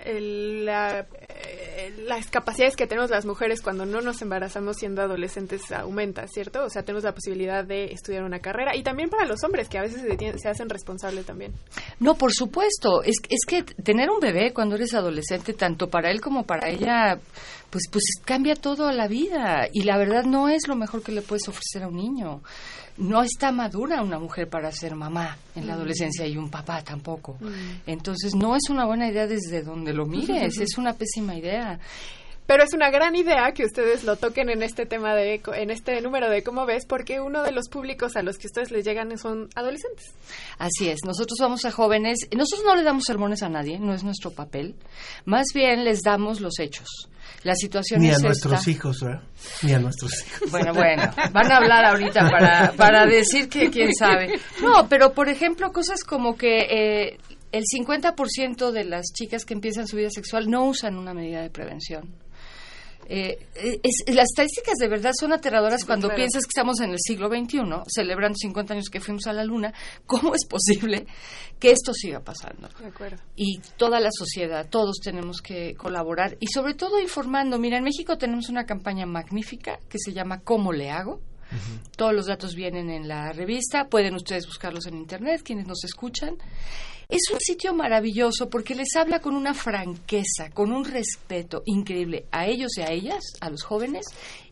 la, eh, las capacidades que tenemos las mujeres cuando no nos embarazamos siendo adolescentes aumenta, ¿cierto? O sea, tenemos la posibilidad de estudiar una carrera y también para los hombres que a veces se, se hacen responsables también. No, por supuesto. Es, es que tener un bebé cuando eres adolescente, tanto para él como para ella, pues, pues cambia todo la vida y la verdad no es lo mejor que le puedes ofrecer a un niño no está madura una mujer para ser mamá en la mm. adolescencia y un papá tampoco. Mm. Entonces no es una buena idea desde donde lo mires, *laughs* es una pésima idea. Pero es una gran idea que ustedes lo toquen en este tema de en este número de cómo ves, porque uno de los públicos a los que ustedes les llegan son adolescentes. Así es, nosotros vamos a jóvenes, nosotros no le damos sermones a nadie, no es nuestro papel, más bien les damos los hechos. La situación Ni a nuestros hijos, ¿verdad? Ni a nuestros hijos. Bueno, bueno, van a hablar ahorita para, para decir que quién sabe. No, pero por ejemplo, cosas como que eh, el 50% de las chicas que empiezan su vida sexual no usan una medida de prevención. Eh, las estadísticas de verdad son aterradoras cuando piensas que estamos en el siglo XXI, celebrando 50 años que fuimos a la Luna. ¿Cómo es posible que esto siga pasando? Y toda la sociedad, todos tenemos que colaborar y sobre todo informando. Mira, en México tenemos una campaña magnífica que se llama ¿Cómo le hago? Todos los datos vienen en la revista, pueden ustedes buscarlos en internet, quienes nos escuchan. Es un sitio maravilloso porque les habla con una franqueza, con un respeto increíble a ellos y a ellas, a los jóvenes,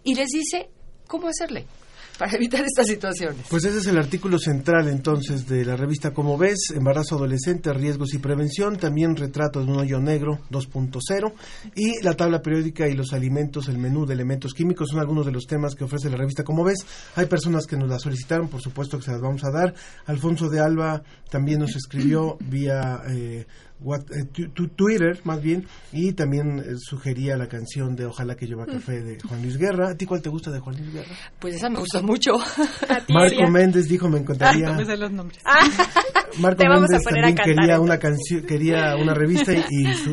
y les dice cómo hacerle para evitar estas situaciones. Pues ese es el artículo central entonces de la revista Como ves, embarazo adolescente, riesgos y prevención, también retrato de un hoyo negro 2.0 y la tabla periódica y los alimentos, el menú de elementos químicos son algunos de los temas que ofrece la revista Como ves. Hay personas que nos la solicitaron, por supuesto que se las vamos a dar. Alfonso de Alba también nos escribió vía eh, eh, Twitter, más bien, y también eh, sugería la canción de Ojalá que lleva café de Juan Luis Guerra. ¿A ti cuál te gusta de Juan Luis Guerra? Pues esa me gusta mucho. Marco Méndez dijo, me encantaría... Ah, los nombres. *laughs* Marco Méndez también quería una canción, quería una revista y,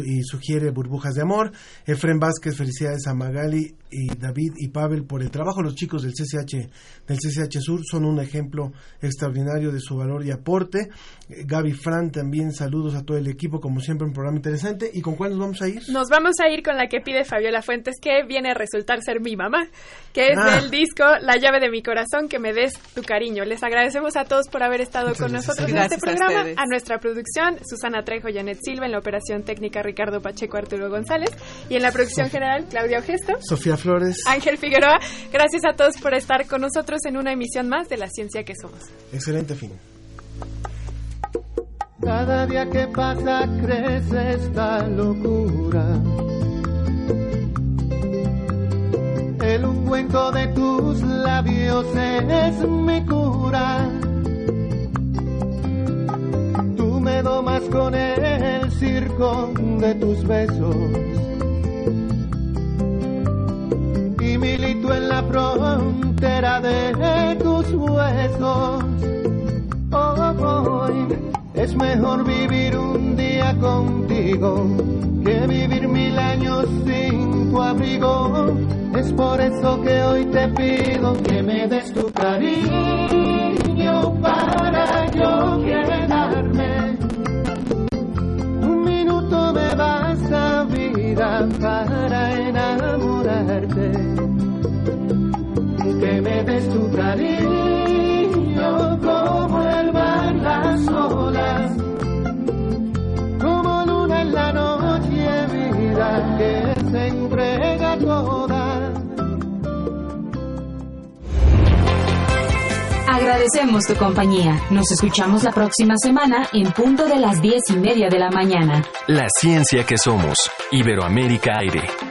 y, sugiere Burbujas de Amor. Efren Vázquez, felicidades a Magali y David y Pavel por el trabajo. Los chicos del CCH, del CCH Sur son un ejemplo extraordinario de su valor y aporte. Eh, Gaby Fran también saludos a todo el equipo, como siempre un programa interesante. ¿Y con cuál nos vamos a ir? Nos vamos a ir con la que pide Fabiola Fuentes, que viene a resultar ser mi mamá, que es ah. del disco La llave de mi corazón, que me des tu cariño. Les agradecemos a todos por haber estado con nosotros en este programa, a, nuestra producción, Susana Trejo, Janet Silva, en la operación técnica Ricardo Pacheco, Arturo González, y en la producción general Claudia Ogesto. Sofía Flores. Ángel Figueroa. Gracias a todos por estar con nosotros en una emisión más de La Ciencia que Somos. Excelente fin. Cada día que pasa crece esta locura. El ungüento de tus labios es mi cura. Tú me puedo más con el circo de tus besos. Milito en la frontera de tus huesos. hoy es mejor vivir un día contigo que vivir mil años sin tu abrigo. Es por eso que hoy te pido que me des tu cariño para yo quedarme. Un minuto me basta vida para enamorarte. Que me des tu cariño como el mar las olas. Como luna en la noche vida que se entrega toda. Agradecemos tu compañía. Nos escuchamos la próxima semana en punto de las diez y media de la mañana. La ciencia que somos. Iberoamérica Aire.